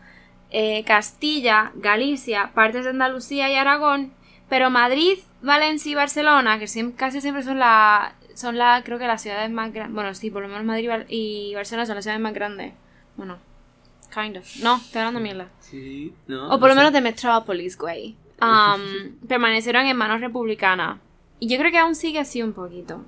eh, Castilla, Galicia, partes de Andalucía y Aragón, pero Madrid, Valencia y Barcelona, que siem- casi siempre son la, son la, creo que las ciudades más grandes, bueno, sí, por lo menos Madrid y Bar- y Barcelona son las ciudades más grandes. Bueno, kind of. No, estoy hablando mierda. Sí. No. O por lo no menos de Metropolis, güey. Um, permanecieron en manos republicanas. Y yo creo que aún sigue así un poquito.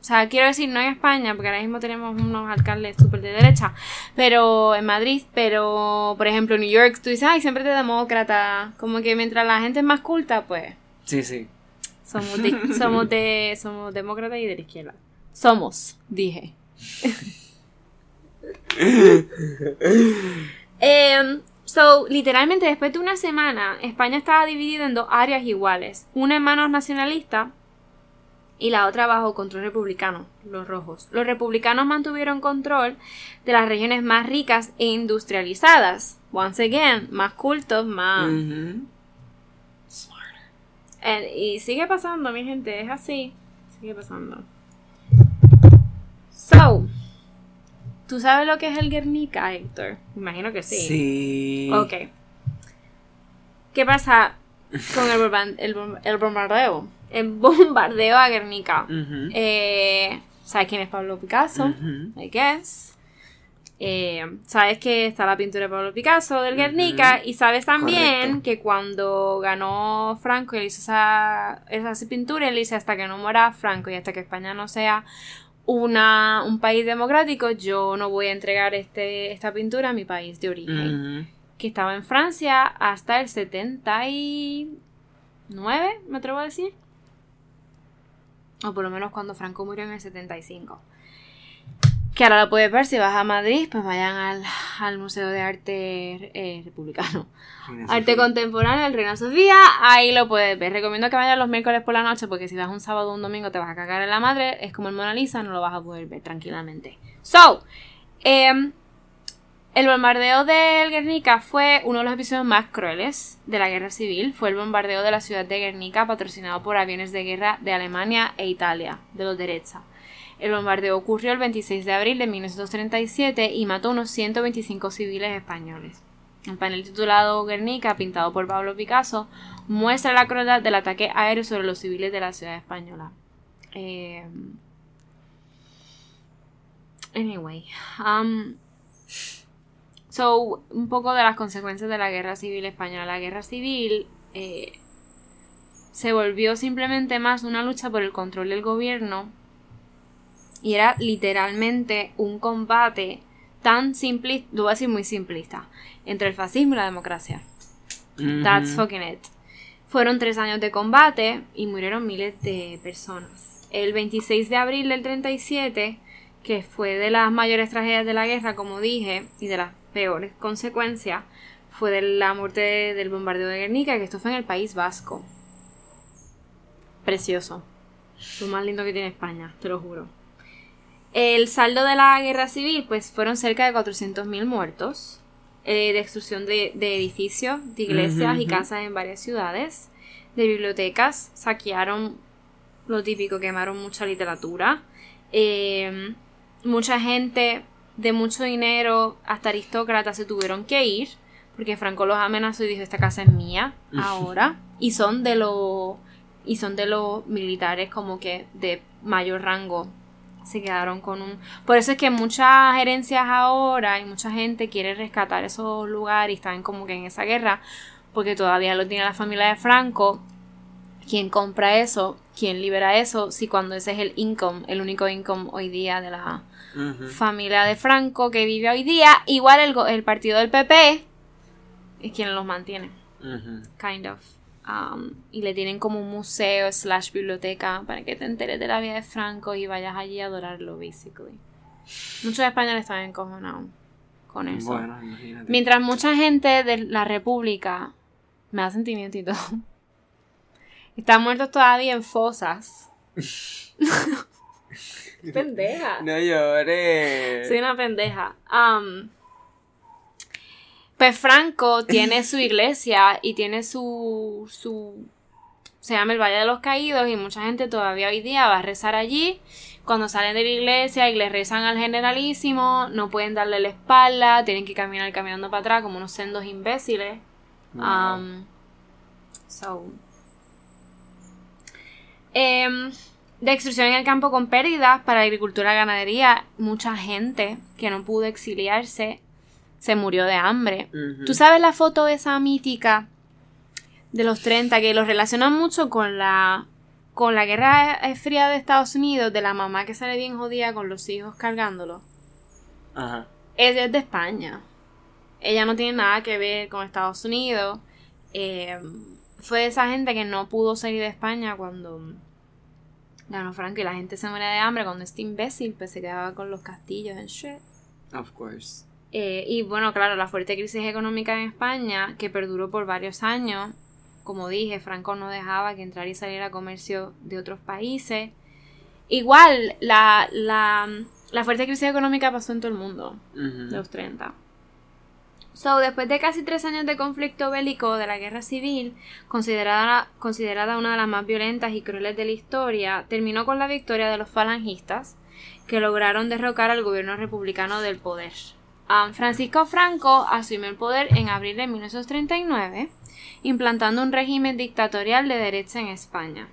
O sea, quiero decir, no en España, porque ahora mismo tenemos unos alcaldes súper de derecha, pero en Madrid, pero por ejemplo en New York, tú dices, ay, siempre de demócrata. Como que mientras la gente es más culta, pues Sí, sí. Somos de, somos de, somos demócratas y de la izquierda. Somos, dije. Em, so, literalmente después de una semana, España estaba dividida en dos áreas iguales. Una en manos nacionalistas y la otra bajo control republicano, los rojos. Los republicanos mantuvieron control de las regiones más ricas e industrializadas. Once again, más cultos, más... Eh, y sigue pasando, mi gente, es así. Sigue pasando. So, ¿tú sabes lo que es el Guernica, Héctor? Imagino que sí. Sí. Ok. ¿Qué pasa con el, bomba- el bom- el bombardeo? El bombardeo a Guernica. Eh, ¿Sabes quién es Pablo Picasso? Ujú. I guess. Eh, sabes que está la pintura de Pablo Picasso del Guernica y sabes también Correcto. que cuando ganó Franco y él hizo esa, esa pintura, él dice hasta que no muera Franco y hasta que España no sea una, un país democrático, yo no voy a entregar este, esta pintura a mi país de origen. Que estaba en Francia hasta el 79, me atrevo a decir. O por lo menos cuando Franco murió en el 75. Que ahora lo puedes ver si vas a Madrid, pues vayan al, al Museo de Arte eh, Republicano. Reina Arte Sofía. contemporáneo, el Reina Sofía, ahí lo puedes ver. Recomiendo que vayas los miércoles por la noche porque si vas un sábado o un domingo te vas a cagar en la madre. Es como el Mona Lisa, no lo vas a poder ver tranquilamente. So, em, el bombardeo del Guernica fue uno de los episodios más crueles de la guerra civil. Fue el bombardeo de la ciudad de Guernica patrocinado por aviones de guerra de Alemania e Italia, de los derechas. El bombardeo ocurrió el 26 de abril de 1937 y mató unos 125 civiles españoles. El panel titulado Guernica, pintado por Pablo Picasso, muestra la crueldad del ataque aéreo sobre los civiles de la ciudad española. Eh, Anyway, um, so un poco de las consecuencias de la guerra civil española. La guerra civil eh, se volvió simplemente más una lucha por el control del gobierno y era literalmente un combate tan simplista, lo voy a decir muy simplista, entre el fascismo y la democracia. That's fucking it. Fueron tres años de combate y murieron miles de personas. El 26 de abril del 37, que fue de las mayores tragedias de la guerra, como dije, y de las peores consecuencias, fue de la muerte de- del bombardeo de Guernica, que esto fue en el País Vasco. Precioso. Lo más lindo que tiene España, te lo juro. El saldo de la guerra civil, pues fueron cerca de 400.000 muertos, eh, destrucción de, de edificios, de iglesias y casas en varias ciudades, de bibliotecas, saquearon lo típico, quemaron mucha literatura, eh, mucha gente de mucho dinero, hasta aristócratas, se tuvieron que ir, porque Franco los amenazó y dijo, esta casa es mía ahora, y son de los y son de los militares como que de mayor rango se quedaron con un por eso es que muchas gerencias ahora y mucha gente quiere rescatar esos lugares y están como que en esa guerra porque todavía lo tiene la familia de Franco. ¿Quién compra eso? ¿Quién libera eso? Si cuando ese es el income, el único income hoy día de la familia de Franco que vive hoy día, igual el, el partido del PP es quien los mantiene, kind of. Um, y le tienen como un museo slash biblioteca para que te enteres de la vida de Franco y vayas allí a adorarlo, basically. Muchos españoles están encojonados con eso. Bueno, imagínate. Mientras mucha gente de la República me da sentimiento y todo. Están muertos todavía en fosas. pendeja. No llores. Soy una pendeja. Am, pues Franco tiene su iglesia y tiene su, su... Se llama el Valle de los Caídos y mucha gente todavía hoy día va a rezar allí. Cuando salen de la iglesia y le rezan al generalísimo, no pueden darle la espalda, tienen que caminar caminando para atrás como unos sendos imbéciles. Wow. Um, so. Em, destrucción en el campo con pérdidas para agricultura y ganadería. Mucha gente que no pudo exiliarse se murió de hambre. ¿Tú sabes la foto esa mítica de los 30 que lo relacionan mucho con la con la guerra fría de Estados Unidos de la mamá que sale bien jodida con los hijos cargándolo? Ajá. Ella es de España. Ella no tiene nada que ver con Estados Unidos. Eh, fue de esa gente que no pudo salir de España cuando ganó Franco y la gente se muere de hambre. Cuando este imbécil pues se quedaba con los castillos en shit. Of course. Eh, y bueno, claro, la fuerte crisis económica en España, que perduró por varios años. Como dije, Franco no dejaba que entrara y saliera comercio de otros países. Igual, la, la, la fuerte crisis económica pasó en todo el mundo Ujú. de los 30. So, después de casi tres años de conflicto bélico de la guerra civil, considerada, considerada una de las más violentas y crueles de la historia, terminó con la victoria de los falangistas, que lograron derrocar al gobierno republicano del poder. Francisco Franco asumió el poder en abril de 1939, implantando un régimen dictatorial de derecha en España.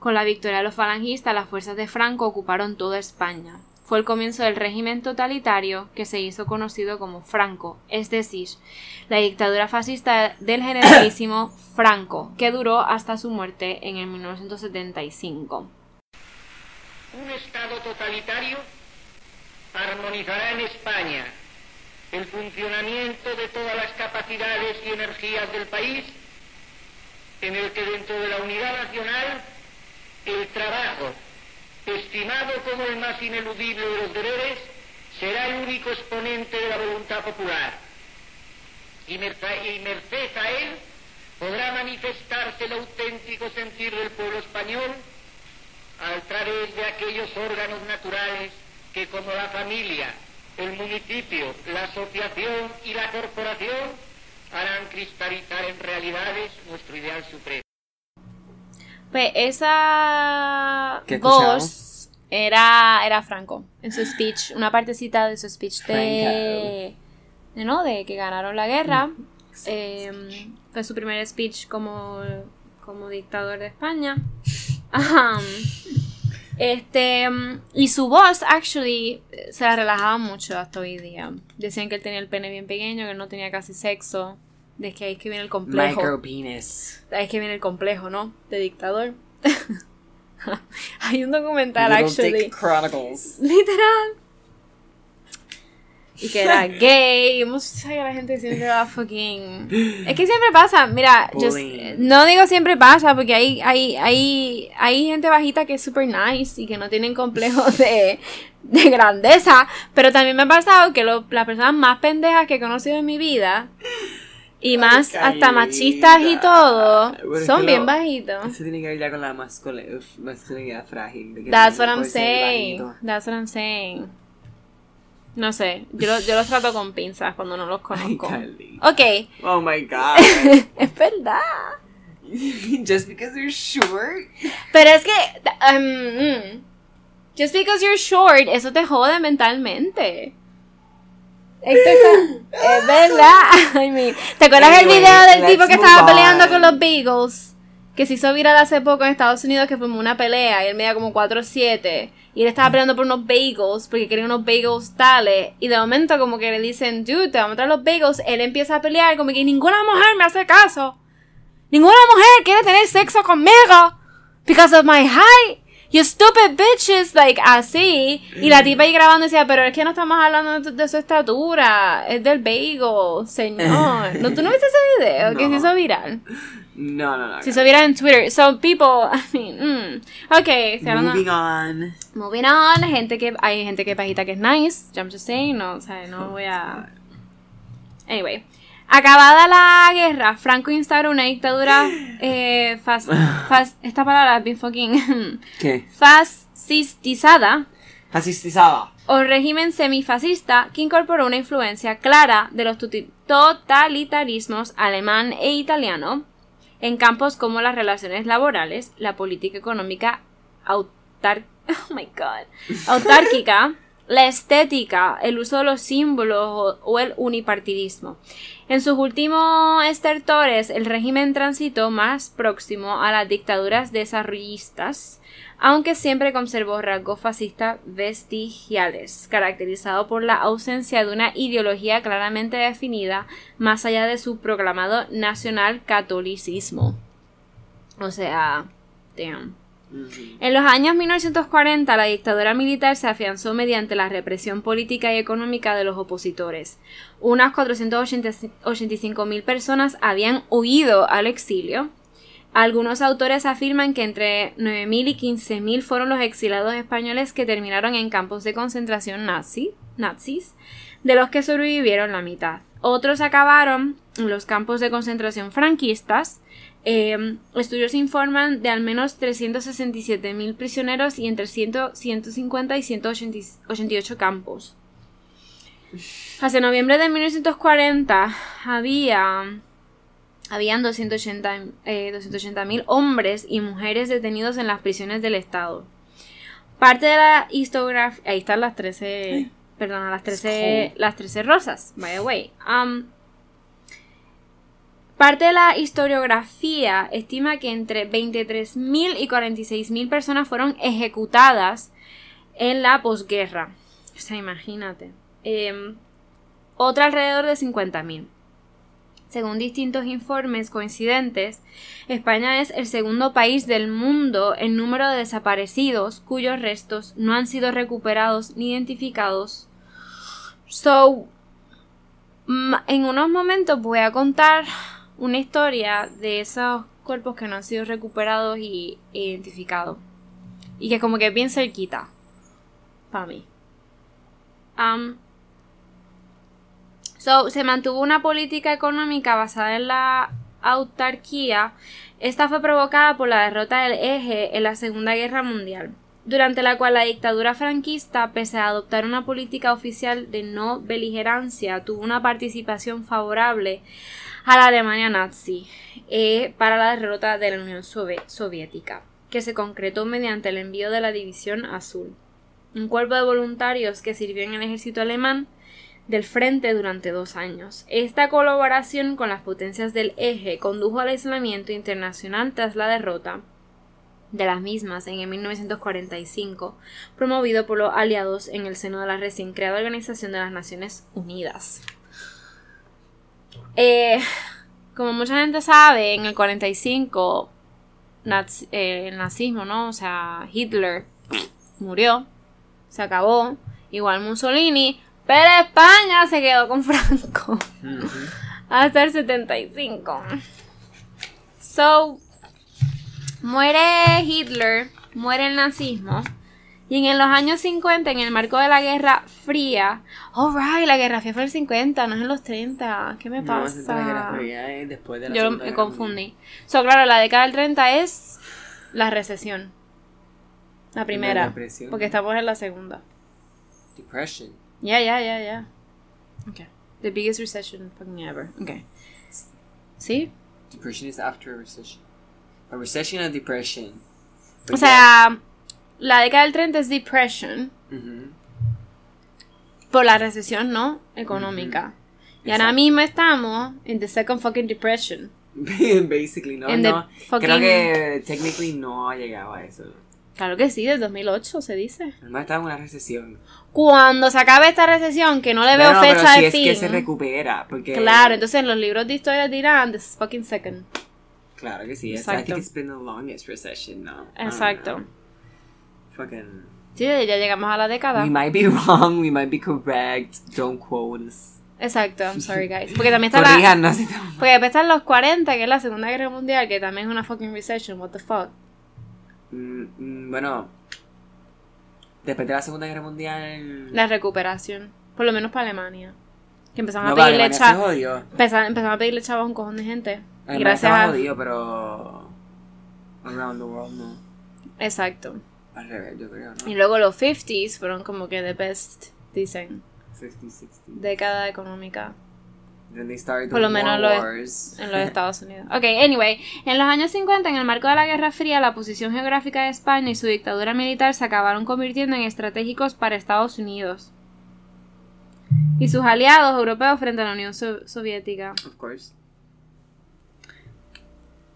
Con la victoria de los falangistas, las fuerzas de Franco ocuparon toda España. Fue el comienzo del régimen totalitario que se hizo conocido como Franco, es decir, la dictadura fascista del generalísimo Franco, que duró hasta su muerte en el 1975. Un Estado totalitario armonizará en España el funcionamiento de todas las capacidades y energías del país, en el que dentro de la unidad nacional el trabajo, estimado como el más ineludible de los deberes, será el único exponente de la voluntad popular. Y merced a él podrá manifestarse el auténtico sentir del pueblo español a través de aquellos órganos naturales que como la familia, el municipio, la asociación y la corporación harán cristalizar en realidades nuestro ideal supremo. Pues esa ¿Qué voz era, era Franco en su speech, una partecita de su speech de, de no, de que ganaron la guerra. Eh, fue su primer speech como, como dictador de España. Ajá. Este, mm, y su voz, actually, se la relajaba mucho hasta hoy día. Decían que él tenía el pene bien pequeño, que no tenía casi sexo. De que ahí es que viene el complejo. Micro penis. Ahí es que viene el complejo, ¿no? De dictador. Hay un documental, Little actually. Dick Chronicles. Literal. Y que era gay. Mucha la gente siempre va fucking. Es que siempre pasa. Mira, yo no digo siempre pasa porque hay, hay, hay, hay gente bajita que es super nice y que no tienen complejos de, de grandeza. Pero también me ha pasado que lo- las personas más pendejas que he conocido en mi vida y más hasta machistas y todo Bueno, es son que bien lo- bajitos. Eso tiene que ver ya con la masculinidad frágil. de que That's what I'm saying. That's what I'm saying. No sé, yo, lo- yo los trato con pinzas cuando no los Ay, conozco. Kylie. Ok, Oh my god. es verdad. Just because they're short. Pero es que, um, mm, just because you're short, eso te jode mentalmente. Esto está- es verdad. I mean, ¿Te acuerdas el Anyway, video del tipo que estaba on. peleando con los Beagles? que se hizo viral hace poco en Estados Unidos que formó una pelea y él medía como 4'7 y él estaba peleando por unos bagels porque quería unos bagels tales y de momento como que le dicen, dude, te vamos a traer los bagels, él empieza a pelear como que ninguna mujer me hace caso. Ninguna mujer quiere tener sexo conmigo because of my height. You stupid bitches, like así. Y la tipa ahí grabando decía, pero es que no estamos hablando de, su estatura, es del bagel, señor. ¿No, ¿Tú no viste ese video que se No. hizo viral? No, no, no. Si se viera en Twitter. So, people, I mean, mm. Ok, estoy hablando- Moving on. Moving on, gente que, hay gente que es bajita que es nice. I'm just saying, no, o sea, no voy a... Anyway. Acabada la guerra, Franco instauró una dictadura eh, fas, fas- esta palabra es bien fucking ¿Qué? fascistizada Fascistizada. o régimen semifascista que incorporó una influencia clara de los totalitarismos alemán e italiano en campos como las relaciones laborales, la política económica autar oh autárquica, la estética, el uso de los símbolos o, o el unipartidismo. En sus últimos estertores, el régimen transitó más próximo a las dictaduras desarrollistas, aunque siempre conservó rasgos fascistas vestigiales, caracterizado por la ausencia de una ideología claramente definida más allá de su proclamado nacional catolicismo. O sea, damn. En los años 1940 la dictadura militar se afianzó mediante la represión política y económica de los opositores. Unas 485 mil personas habían huido al exilio. Algunos autores afirman que entre 9.000 y 15.000 fueron los exilados españoles que terminaron en campos de concentración nazi, nazis, de los que sobrevivieron la mitad. Otros acabaron en los campos de concentración franquistas. Eh, estudios informan de al menos 367.000 prisioneros y entre 100 150 y 188 campos. Hacia noviembre de 1940 había habían 280 eh, 280.000 hombres y mujeres detenidos en las prisiones del Estado. Parte de la historiografía. Ahí están las 13. Perdona, las 13. Cool. Las 13 rosas, by the way. Um, parte de la historiografía estima que entre 23.000 y 46.000 personas fueron ejecutadas en la posguerra. O sea, imagínate. Em, otra alrededor de 50.000. Según distintos informes coincidentes, España es el segundo país del mundo en número de desaparecidos cuyos restos no han sido recuperados ni identificados. So, en unos momentos voy a contar una historia de esos cuerpos que no han sido recuperados y identificados. Y que como que bien cerquita. Para mí. Um, So, se mantuvo una política económica basada en la autarquía. Esta fue provocada por la derrota del eje en la Segunda Guerra Mundial, durante la cual la dictadura franquista, pese a adoptar una política oficial de no beligerancia, tuvo una participación favorable a la Alemania nazi eh, para la derrota de la Unión Sovi- Soviética, que se concretó mediante el envío de la División Azul, un cuerpo de voluntarios que sirvió en el ejército alemán del frente durante dos años. Esta colaboración con las potencias del eje condujo al aislamiento internacional tras la derrota de las mismas en el 1945, promovido por los aliados en el seno de la recién creada Organización de las Naciones Unidas. Eh, como mucha gente sabe, en el 45 nazi- eh, el nazismo, ¿no? O sea, Hitler murió, se acabó, igual Mussolini, pero España se quedó con Franco hasta el 75. So, muere Hitler, muere el nazismo. Y en los años 50, en el marco de la Guerra Fría, oh right, la Guerra Fría fue en el 50, no es en los 30. ¿Qué me No, es la Guerra pasa? Fría, eh, después de la Yo me confundí. So, claro, la década del 30 es la recesión. La primera. depresión. Porque estamos en la segunda. Depression. Yeah, yeah, yeah, yeah. Okay. The biggest recession fucking ever. Okay. ¿Sí? Depression is after a recession. A recession and depression. O sea, la década del 30 es depression Ujú. por la recesión, ¿no? Económica. Y ahora mismo estamos en the second fucking depression. Basically, no, no. fucking- Creo que technically no ha llegado a eso. Claro que sí, del 2008 se dice. Además está en una recesión. Cuando se acabe esta recesión, que no le veo Bueno, pero fecha si de es fin. que se recupera, porque... Claro, entonces en los libros de historia dirán this fucking second. Claro que sí. es- I Exacto. think it's been the longest recession now. Exacto. Fucking... Sí, ya llegamos a la década. We might be wrong, we might be correct. Don't quote us. Exacto, I'm sorry guys. Porque también está la, si porque después están los 40, que es la Segunda Guerra Mundial, que también es una fucking recession, what the fuck. Mm, mm, bueno, después de la Segunda Guerra Mundial... La recuperación, por lo menos para Alemania. Que empezaron no, a pedirle chavos. Empezaron, empezaron a pedirle chavos a un cojón de gente. Y Alemania gracias estaba a. jodido, pero... Around the world, no. Exacto. Al revés, yo creo, ¿no? Y luego los 50s fueron como que the best, dicen, 50, 60. década económica Then they started Por lo menos war lo es- wars. en los Estados Unidos. Ok, anyway, en los años 50, en el marco de la Guerra Fría, la posición geográfica de España y su dictadura militar se acabaron convirtiendo en estratégicos para Estados Unidos y sus aliados europeos frente a la Unión So- Soviética. Of course.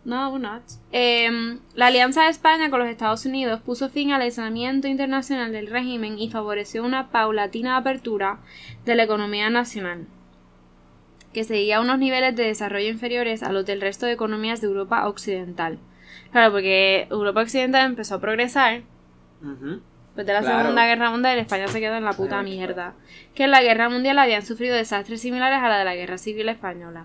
No, not. Em, la alianza de España con los Estados Unidos puso fin al aislamiento internacional del régimen y favoreció una paulatina apertura de la economía nacional, que seguía unos niveles de desarrollo inferiores a los del resto de economías de Europa Occidental. Claro, porque Europa Occidental empezó a progresar. Después de la Claro. Segunda Guerra Mundial, España se quedó en la puta Claro, mierda. Que en la Guerra Mundial habían sufrido desastres similares a la de la Guerra Civil Española.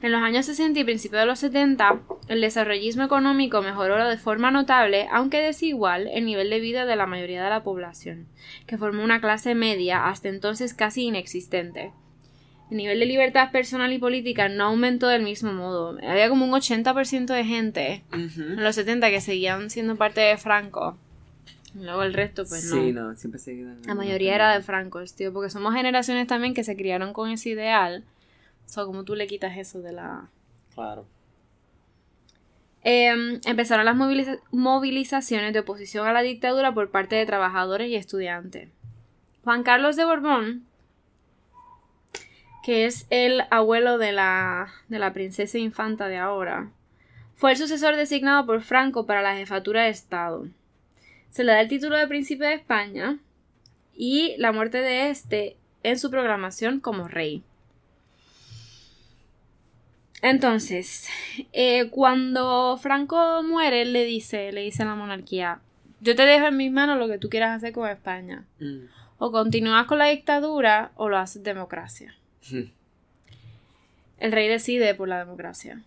En los años 60 y principios de los 70, el desarrollismo económico mejoró de forma notable, aunque desigual, el nivel de vida de la mayoría de la población, que formó una clase media hasta entonces casi inexistente. El nivel de libertad personal y política no aumentó del mismo modo. Había como un 80% de gente en los 70 que seguían siendo parte de Franco. Luego el resto, pues no. Sí, no, siempre se quedan. La mayoría era de francos, tío, porque somos generaciones también que se criaron con ese ideal. O sea, como tú le quitas eso de la... Claro. Em, empezaron las moviliza- movilizaciones de oposición a la dictadura por parte de trabajadores y estudiantes. Juan Carlos de Borbón, que es el abuelo de la, de la princesa infanta de ahora, fue el sucesor designado por Franco para la jefatura de Estado. Se le da el título de príncipe de España y la muerte de este en su programación como rey. Entonces, eh, cuando Franco muere, le dice, le dice a la monarquía, yo te dejo en mis manos lo que tú quieras hacer con España. Mm. O continúas con la dictadura o lo haces democracia. El rey decide por la democracia.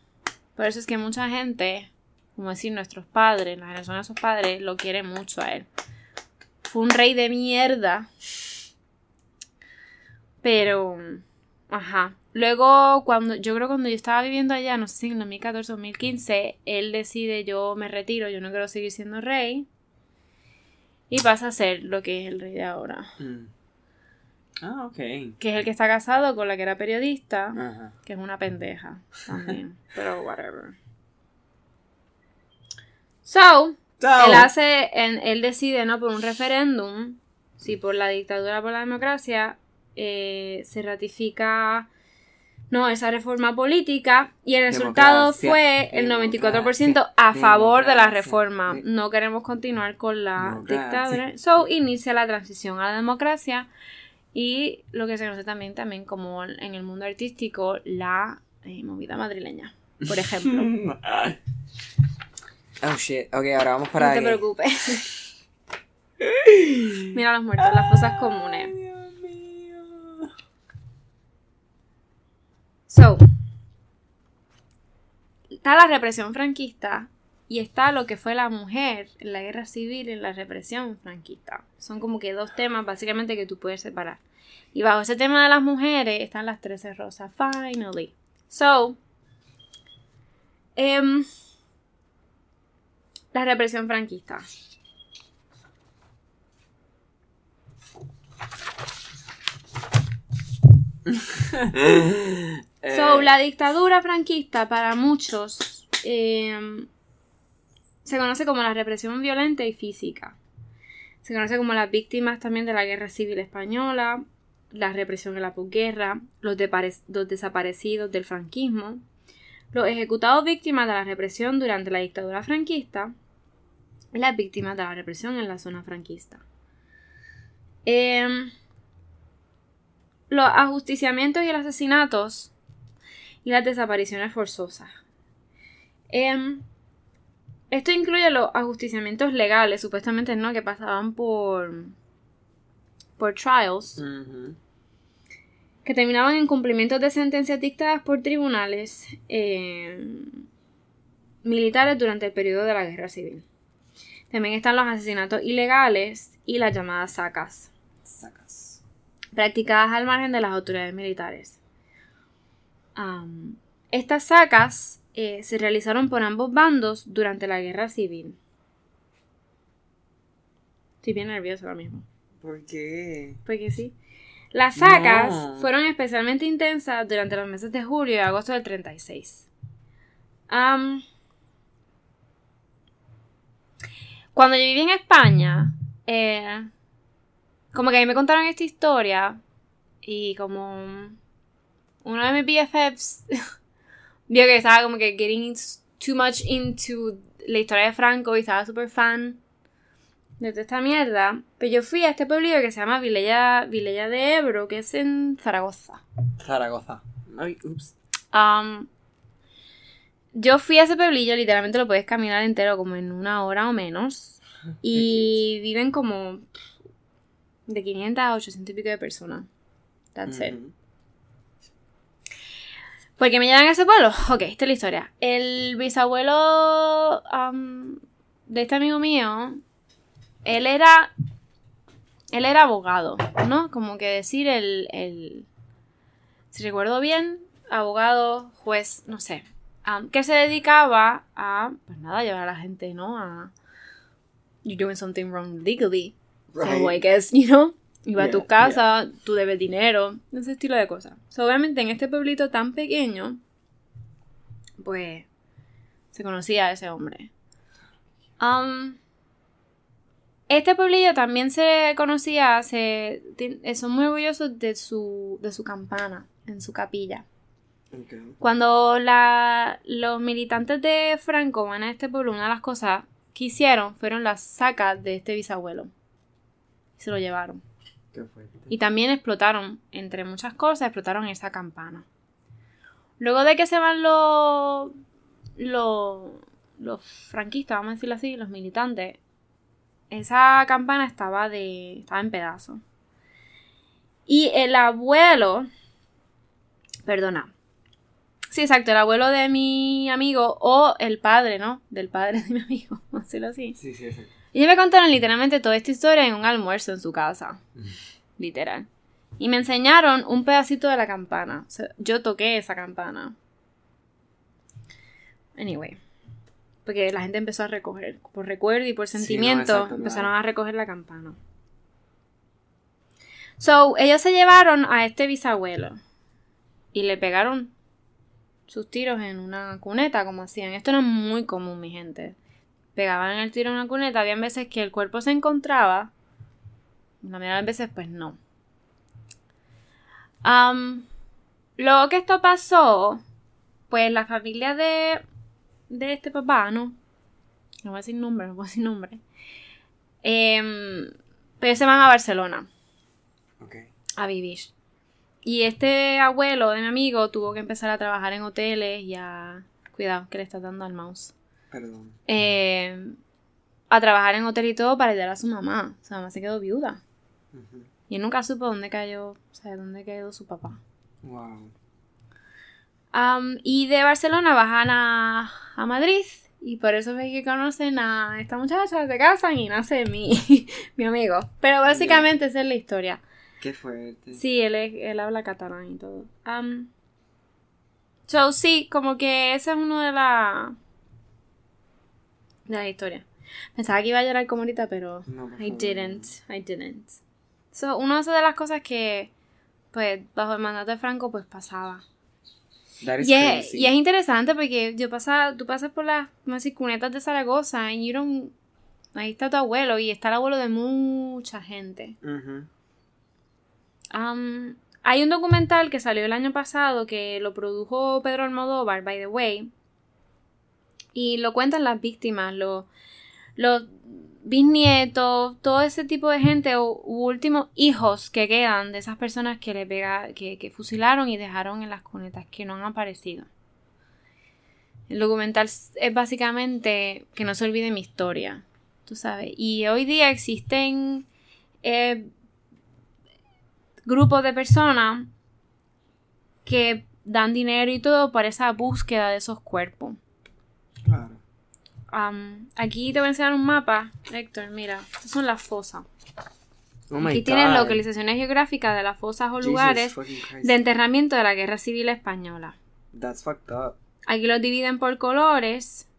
Por eso es que mucha gente, como decir nuestros padres, la generación de sus padres, lo quiere mucho a él. Fue un rey de mierda. Pero, ajá. Luego, cuando yo creo cuando yo estaba viviendo allá, no sé si en 2014 o 2015, él decide yo me retiro, yo no quiero seguir siendo rey. Y pasa a ser lo que es el rey de ahora. Mm. Ah, ok. Que es el que está casado con la que era periodista. Ajá. Que es una pendeja también. pero whatever. So, él hace, él decide, ¿no? Por un referéndum, si por la dictadura o por la democracia, eh, se ratifica, no, esa reforma política y el resultado Democracia, fue el 94% a favor de la reforma. No queremos continuar con la dictadura. So, inicia la transición a la democracia y lo que se conoce también, también como en el mundo artístico, la eh, movida madrileña, por ejemplo. Oh shit. Ok, ahora vamos para no te ahí. preocupes. Mira los muertos, las fosas comunes. Dios mío. So, está la represión franquista y está lo que fue la mujer en la guerra civil y en la represión franquista. Son como que dos temas básicamente que tú puedes separar. Y bajo ese tema de las mujeres están las 13 rosas, finally. So, em, la represión franquista. So, la dictadura franquista para muchos em, se conoce como la represión violenta y física. Se conoce como las víctimas también de la guerra civil española, la represión en la posguerra, los, los desaparecidos del franquismo, los ejecutados víctimas de la represión durante la dictadura franquista y las víctimas de la represión en la zona franquista. Em, los ajusticiamientos y los asesinatos y las desapariciones forzosas. Em, esto incluye los ajusticiamientos legales, supuestamente, ¿no? Que pasaban por. Por trials. Que terminaban en cumplimientos de sentencias dictadas por tribunales eh, militares durante el periodo de la guerra civil. También están los asesinatos ilegales y las llamadas sacas, Sacas. practicadas al margen de las autoridades militares. Estas sacas eh, se realizaron por ambos bandos durante la guerra civil. Estoy bien nerviosa ahora mismo. ¿Por qué? Porque sí. Las sacas No. fueron especialmente intensas durante los meses de julio y agosto del 36. Am, cuando yo viví en España, eh, como que a mí me contaron esta historia y como uno de mis BFFs vio que estaba como que getting too much into la historia de Franco y estaba súper fan de toda esta mierda. Pero yo fui a este pueblillo que se llama Vilella, Vilella de Ebro, que es en Zaragoza. Zaragoza. Ay, ups. Yo fui a ese pueblillo, literalmente lo puedes caminar entero como en una hora o menos. Y viven como de 500 a 800 y pico de personas. That's it. Ujú. ¿Por qué me llevan a ese pueblo? Ok, esta es la historia. El bisabuelo de este amigo mío, él era. Él era abogado, ¿no? Como que decir el. el si recuerdo bien, abogado, juez, no sé. que se dedicaba a. Pues nada, llevar a la gente, ¿no? A. You're doing something wrong legally. So, I guess, you know, iba a tu Yeah, casa, tú debes dinero, ese estilo de cosas. So, obviamente en este pueblito tan pequeño, pues se conocía a ese hombre. Um, este pueblillo también se conocía, se, eh, son muy orgullosos de su, de su campana en su capilla. Cuando la, los militantes de Franco van a este pueblo, una de las cosas que hicieron fueron las sacas de este bisabuelo. Y se lo llevaron. Qué. Y también explotaron, entre muchas cosas, explotaron esa campana. Luego de que se van los, los, los franquistas, vamos a decirlo así, los militantes, esa campana estaba, de, estaba en pedazos. Y el abuelo, perdona, sí, exacto, el abuelo de mi amigo o el padre, ¿no? Del padre de mi amigo, vamos a así. Sí, sí, sí. Y ellos me contaron literalmente toda esta historia en un almuerzo en su casa. Literal. Y me enseñaron un pedacito de la campana. O sea, yo toqué esa campana. Anyway. Porque la gente empezó a recoger. Por recuerdo y por Sí, no, sentimiento, empezaron a recoger la campana. So, ellos se llevaron a este bisabuelo. Y le pegaron sus tiros en una cuneta, como hacían. Esto era muy común, mi gente pegaban el tiro en una cuneta, habían veces que el cuerpo se encontraba, la mayoría de las veces pues no. Luego que esto pasó, pues la familia de, de este papá, ¿no? No voy a decir nombre, no voy a decir nombre. Em, pero se van a Barcelona Ok. a vivir. Y este abuelo de mi amigo tuvo que empezar a trabajar en hoteles y a... Cuidado, que le está dando al mouse Perdón. eh, a trabajar en hotel y todo para ayudar a su mamá. Su mamá se quedó viuda. Ujú. Y él nunca supo dónde cayó, o sea, dónde quedó su papá. Wow. Am, y de Barcelona bajan a, a Madrid. Y por eso es que conocen a esta muchacha, se casan y nace mi, mi amigo. Pero básicamente esa es la historia. Qué fuerte. Sí, él, es- él habla catalán y todo. Am, so, sí, como que esa es una de las de las historias. Pensaba que iba a llorar como ahorita, pero No, I didn't. I didn't. So, una de las cosas que, pues, bajo el mandato de Franco, pues pasaba. That is Y es, crazy. y es interesante porque yo pasaba, tú pasas por las más cunetas de Zaragoza y you don't- ahí está tu abuelo y está el abuelo de mucha gente. Um, hay un documental que salió el año pasado que lo produjo Pedro Almodóvar, by the way, y lo cuentan las víctimas, los, los bisnietos, todo ese tipo de gente o últimos hijos que quedan de esas personas que le pega, que, que fusilaron y dejaron en las cunetas que no han aparecido. El documental es básicamente que no se olvide mi historia, tú sabes. Y hoy día existen eh, grupos de personas que dan dinero y todo para esa búsqueda de esos cuerpos. Claro. Am, aquí te voy a enseñar un mapa, Héctor, mira, estas son las fosas. Oh Aquí tienen God. localizaciones geográficas de las fosas o lugares de enterramiento de la Guerra Civil Española. That's fucked up. Aquí los dividen por colores.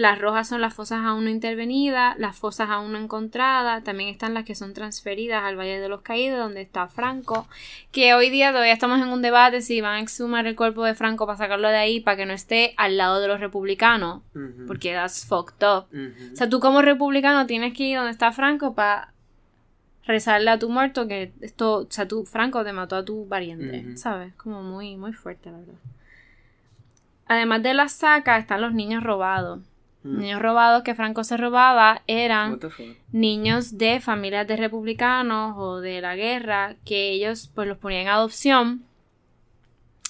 Las rojas son las fosas aún no intervenidas, las fosas aún no encontradas. También están las que son transferidas al Valle de los Caídos, donde está Franco. Que hoy día todavía estamos en un debate si van a exhumar el cuerpo de Franco para sacarlo de ahí para que no esté al lado de los republicanos. Porque that's fucked up. O sea, tú como republicano tienes que ir donde está Franco para rezarle a tu muerto que esto, o sea, tú, Franco te mató a tu pariente. ¿sabes? Como muy, muy fuerte, la verdad. Además de las sacas, están los niños robados. Mm. Niños robados que Franco se robaba eran niños de familias de republicanos o de la guerra que ellos pues los ponían en adopción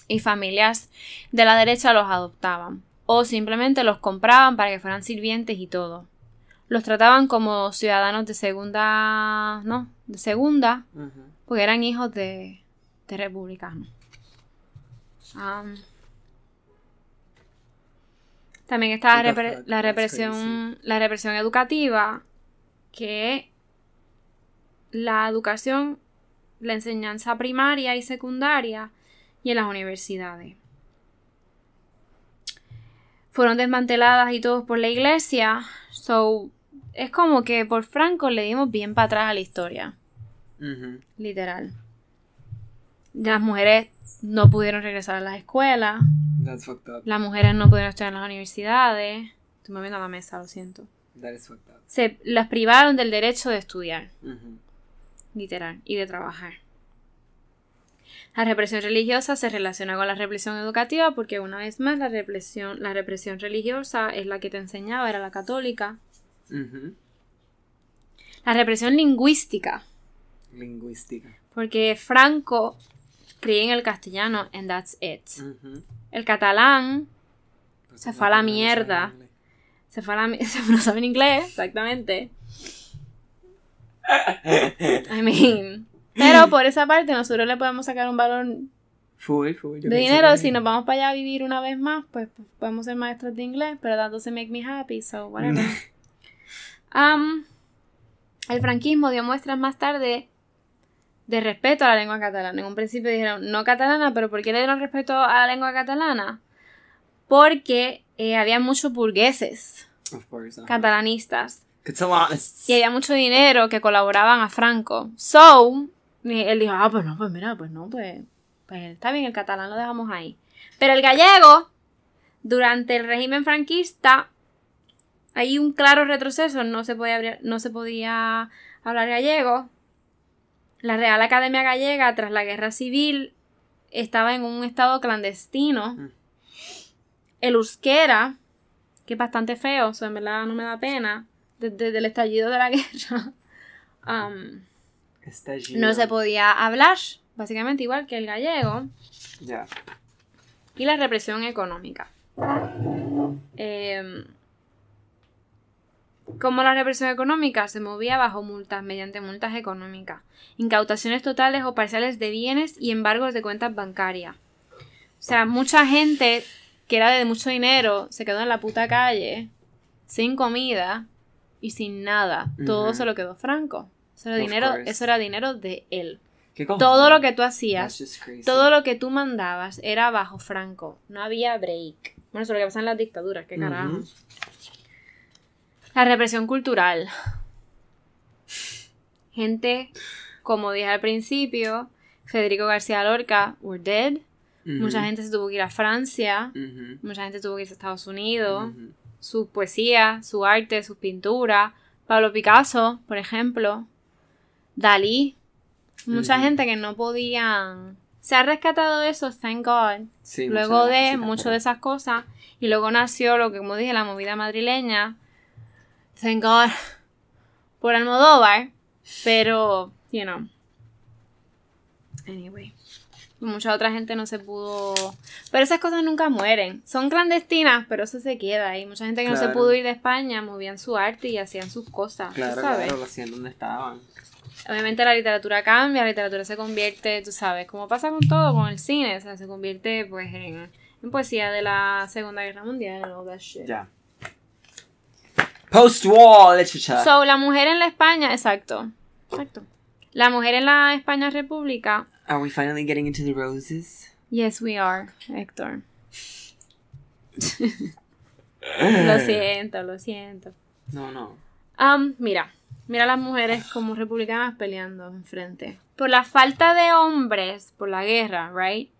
y familias de la derecha los adoptaban o simplemente los compraban para que fueran sirvientes y todo. Los trataban como ciudadanos de segunda, no, de segunda, porque eran hijos de, de republicanos. También está la, repre- represión, la represión educativa, que la educación, la enseñanza primaria y secundaria y en las universidades. Fueron desmanteladas y todos por la iglesia. So, es como que por Franco le dimos bien para atrás a la historia. Literal. Las mujeres no pudieron regresar a las escuelas. That's fucked up. Las mujeres no pudieron estudiar en las universidades. Estoy moviendo la mesa, lo siento. That is fucked up. Se las privaron del derecho de estudiar, Ujú. literal, y de trabajar. La represión religiosa se relaciona con la represión educativa porque una vez más la represión, la represión religiosa es la que te enseñaba, era la católica. Ujú. La represión lingüística, Lingüística. porque Franco creía en el castellano and that's it. El catalán Pues Se fue a la mierda. se fue a la mi- no saben inglés, exactamente. I mean, pero por esa parte nosotros le podemos sacar un valor Full, full. yo de dinero. Si nos vamos para allá a vivir una vez más, pues, pues, podemos ser maestros de inglés, pero that doesn't make me happy, so whatever. Um, el franquismo dio muestras más tarde de respeto a la lengua catalana. En un principio dijeron no catalana, pero ¿por qué le dieron respeto a la lengua catalana? Porque eh, había muchos burgueses course. catalanistas y había mucho dinero que colaboraban a Franco. So, él dijo, ah, pues no, pues mira, pues no, pues, pues está bien, el catalán lo dejamos ahí. Pero el gallego, durante el régimen franquista, hay un claro retroceso, no se podía, no se podía hablar gallego. La Real Academia Gallega, tras la guerra civil, estaba en un estado clandestino. Mm. El euskera, que es bastante feo, o sea, en verdad no me da pena, desde el estallido de la guerra, um, Estallido. no se podía hablar, básicamente igual que el gallego, Ya. y la represión económica. Em, como la represión económica se movía bajo multas, mediante multas económicas, incautaciones totales o parciales de bienes y embargos de cuentas bancarias. O sea, mucha gente que era de mucho dinero se quedó en la puta calle, sin comida y sin nada. Todo se lo quedó Franco. Eso era, Of dinero, course. eso era dinero de él. Todo lo que tú hacías todo lo que tú mandabas era bajo Franco. No había break. Bueno, eso es lo que pasa en las dictaduras, qué carajo. La represión cultural. Gente, como dije al principio, Federico García Lorca, were dead. Mucha gente se tuvo que ir a Francia. Mucha gente tuvo que irse a Estados Unidos. Su poesía, su arte, sus pinturas. Pablo Picasso, por ejemplo. Dalí. Mucha gente que no podían. Se ha rescatado eso, thank God. Sí, luego muchas de pero- de esas cosas. Y luego nació lo que, como dije, la movida madrileña. Thank God. Por Almodóvar. Pero, you know. Anyway. Mucha otra gente no se pudo. Pero esas cosas nunca mueren. Son clandestinas, pero eso se queda. Y mucha gente que no se pudo ir de España movían su arte y hacían sus cosas. Claro, sabes. claro, lo hacían donde estaban. Obviamente la literatura cambia, la literatura se convierte, tú sabes, como pasa con todo, con el cine, o sea, se convierte pues en, en poesía de la Segunda Guerra Mundial all that shit. Ya. Post-war literature. So, la mujer en la España, exacto, exacto. La mujer en la España República, Are we finally getting into the roses? yes we are, Héctor. lo siento, lo siento. No, no. Um, mira, mira a las mujeres como republicanas peleando enfrente. Por la falta de hombres, por la guerra, right?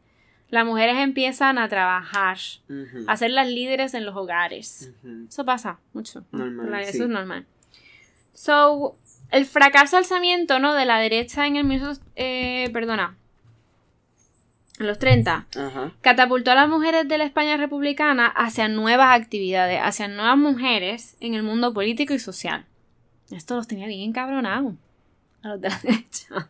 Las mujeres empiezan a trabajar, a ser las líderes en los hogares. Ujú. Eso pasa mucho. Normal, Eso sí. es normal. So, el fracaso alzamiento, ¿no? De la derecha en el mismo, eh, perdona, en los 30, Ajá. catapultó a las mujeres de la España republicana hacia nuevas actividades, hacia nuevas mujeres en el mundo político y social. Esto los tenía bien encabronados. A los de la derecha.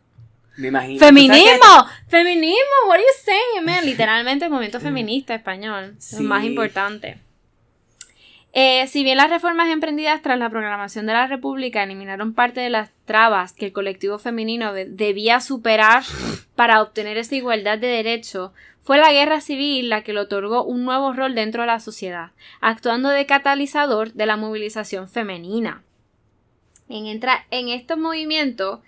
Me imagino. ¡Feminismo! ¡Feminismo! What are you saying, man? Literalmente el movimiento feminista español. Es Sí. más importante. Eh, si bien las reformas emprendidas tras la programación de la República eliminaron parte de las trabas que el colectivo femenino de- debía superar para obtener esa igualdad de derecho, fue la guerra civil la que le otorgó un nuevo rol dentro de la sociedad, actuando de catalizador de la movilización femenina. En, entra- en estos movimientos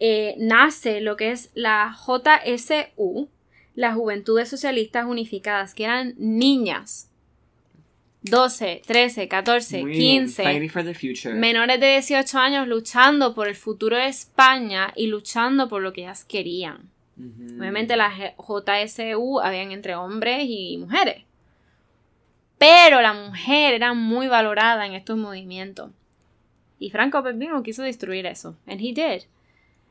eh, nace lo que es la JSU, las Juventudes Socialistas Unificadas, que eran niñas. 12, 13, 14, Muy bien. 15, Fighting for the future. menores de 18 años luchando por el futuro de España y luchando por lo que ellas querían. Obviamente las JSU habían entre hombres y mujeres. Pero la mujer era muy valorada en estos movimientos. Y Franco Pepino quiso destruir eso. And he did.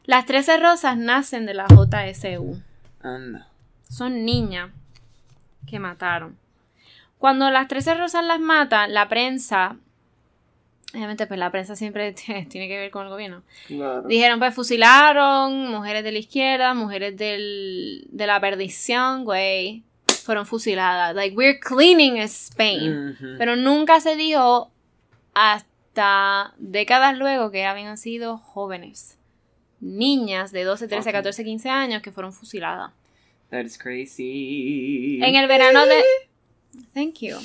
Las 13 rosas nacen de la JSU. Anda. Son niñas que mataron. Cuando las 13 rosas las matan, la prensa... Obviamente, pues la prensa siempre tiene que ver con el gobierno. Claro. Dijeron, pues fusilaron, mujeres de la izquierda, mujeres del, de la perdición, güey, fueron fusiladas. Like, we're cleaning Spain. Pero nunca se dijo hasta décadas luego que habían sido jóvenes. Niñas de 12, 13, Ok. 14, 15 años que fueron fusiladas. That is crazy. En el verano de... Thank you.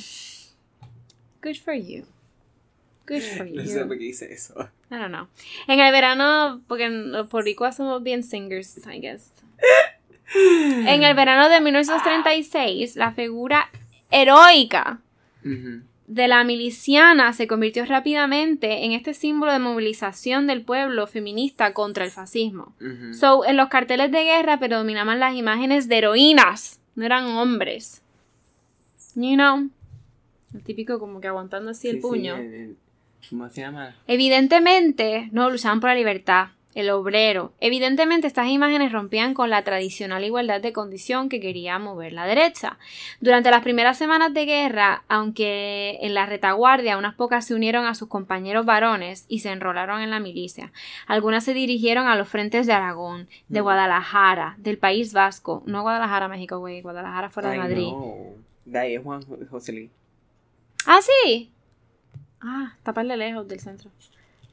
Good for you. Good for you. No sé por qué hice eso. I don't know. En el verano, porque los boricuas somos bien singers, I guess. En el verano de 1936, la figura heroica Ujú. De la miliciana se convirtió rápidamente en este símbolo de movilización del pueblo feminista contra el fascismo. So, en los carteles de guerra predominaban las imágenes de heroínas, no eran hombres. You know, el típico como que aguantando así el sí, puño. el- el- ¿Cómo se llama? Evidentemente, no luchaban por la libertad, el obrero. Evidentemente, estas imágenes rompían con la tradicional igualdad de condición que quería mover la derecha. Durante las primeras semanas de guerra, aunque en la retaguardia unas pocas se unieron a sus compañeros varones y se enrolaron en la milicia, algunas se dirigieron a los frentes de Aragón, de Mm. Guadalajara, del País Vasco, no Guadalajara, México, güey, Guadalajara fuera de Madrid. De ahí es Juan José Luis. Ah, sí. Ah, taparle lejos del centro.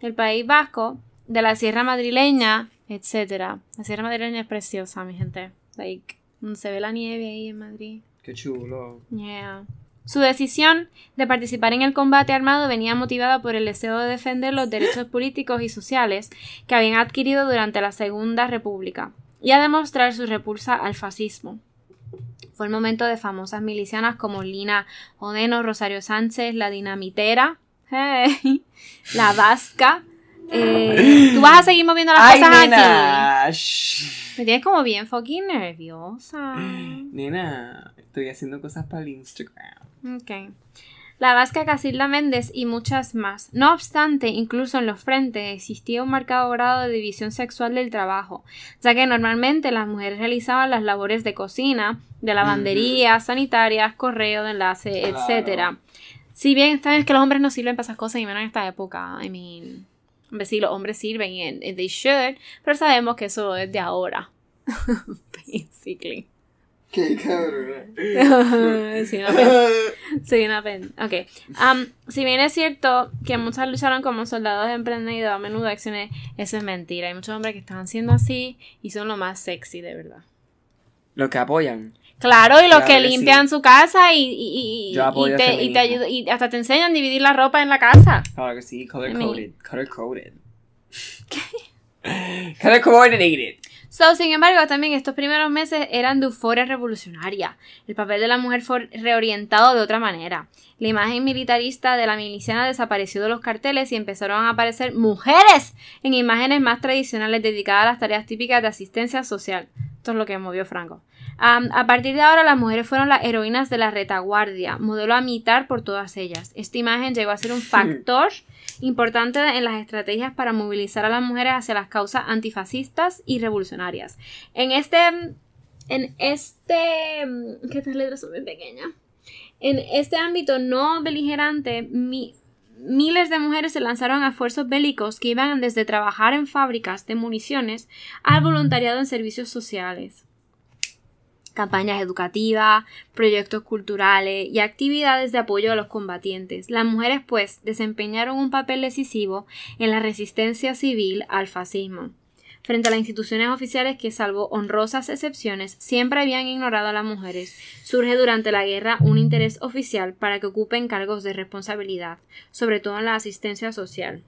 Del País Vasco, de la Sierra Madrileña, etcétera. La Sierra Madrileña es preciosa, mi gente. Like, donde se ve la nieve ahí en Madrid. Qué chulo. Yeah. Su decisión de participar en el combate armado venía motivada por el deseo de defender los derechos políticos y sociales que habían adquirido durante la Segunda República y a demostrar su repulsa al fascismo. Fue el momento de famosas milicianas como Lina Odeno, Rosario Sánchez, la Dinamitera, hey, la Vasca. Eh, Tú vas a seguir moviendo las Ay, cosas aquí. Shh. Me tienes como bien fucking nerviosa. Nena, estoy haciendo cosas para el Instagram. Ok. la vasca Casilda Méndez y muchas más. No obstante, incluso en los frentes existía un marcado grado de división sexual del trabajo, ya que normalmente las mujeres realizaban las labores de cocina, de lavandería, sanitarias, correo de enlace, Claro. etcétera. Si bien saben que los hombres no sirven para esas cosas y menos en esta época, I mean, hombre, sí, los hombres sirven y and they should, pero sabemos que eso es de ahora. Basically. Qué cabrón. sí, una pena. Sí, una pena. Ok. Am, si bien es cierto que muchas lucharon como soldados emprendidos a menudo acciones, eso es mentira. Hay muchos hombres que están siendo así y son lo más sexy, de verdad. Los que apoyan. Claro, y los Claro que que limpian su casa y, y, y, y te, y te ayudan, y hasta te enseñan a dividir la ropa en la casa. Claro que sí, color coded. Color coded. color coordinated. So, sin embargo, también estos primeros meses eran de euforia revolucionaria. El papel de la mujer fue reorientado de otra manera. La imagen militarista de la miliciana desapareció de los carteles y empezaron a aparecer mujeres en imágenes más tradicionales dedicadas a las tareas típicas de asistencia social. Esto es lo que movió Franco. A partir de ahora, las mujeres fueron las heroínas de la retaguardia, modelo a imitar por todas ellas. Esta imagen llegó a ser un factor importante en las estrategias para movilizar a las mujeres hacia las causas antifascistas y revolucionarias. En este. En este. Que estas letras son muy pequeñas. En este ámbito no beligerante, mi- miles de mujeres se lanzaron a esfuerzos bélicos que iban desde trabajar en fábricas de municiones al voluntariado en servicios sociales campañas educativas, proyectos culturales y actividades de apoyo a los combatientes. Las mujeres, pues, desempeñaron un papel decisivo en la resistencia civil al fascismo. Frente a las instituciones oficiales que, salvo honrosas excepciones, siempre habían ignorado a las mujeres, surge durante la guerra un interés oficial para que ocupen cargos de responsabilidad, sobre todo en la asistencia social.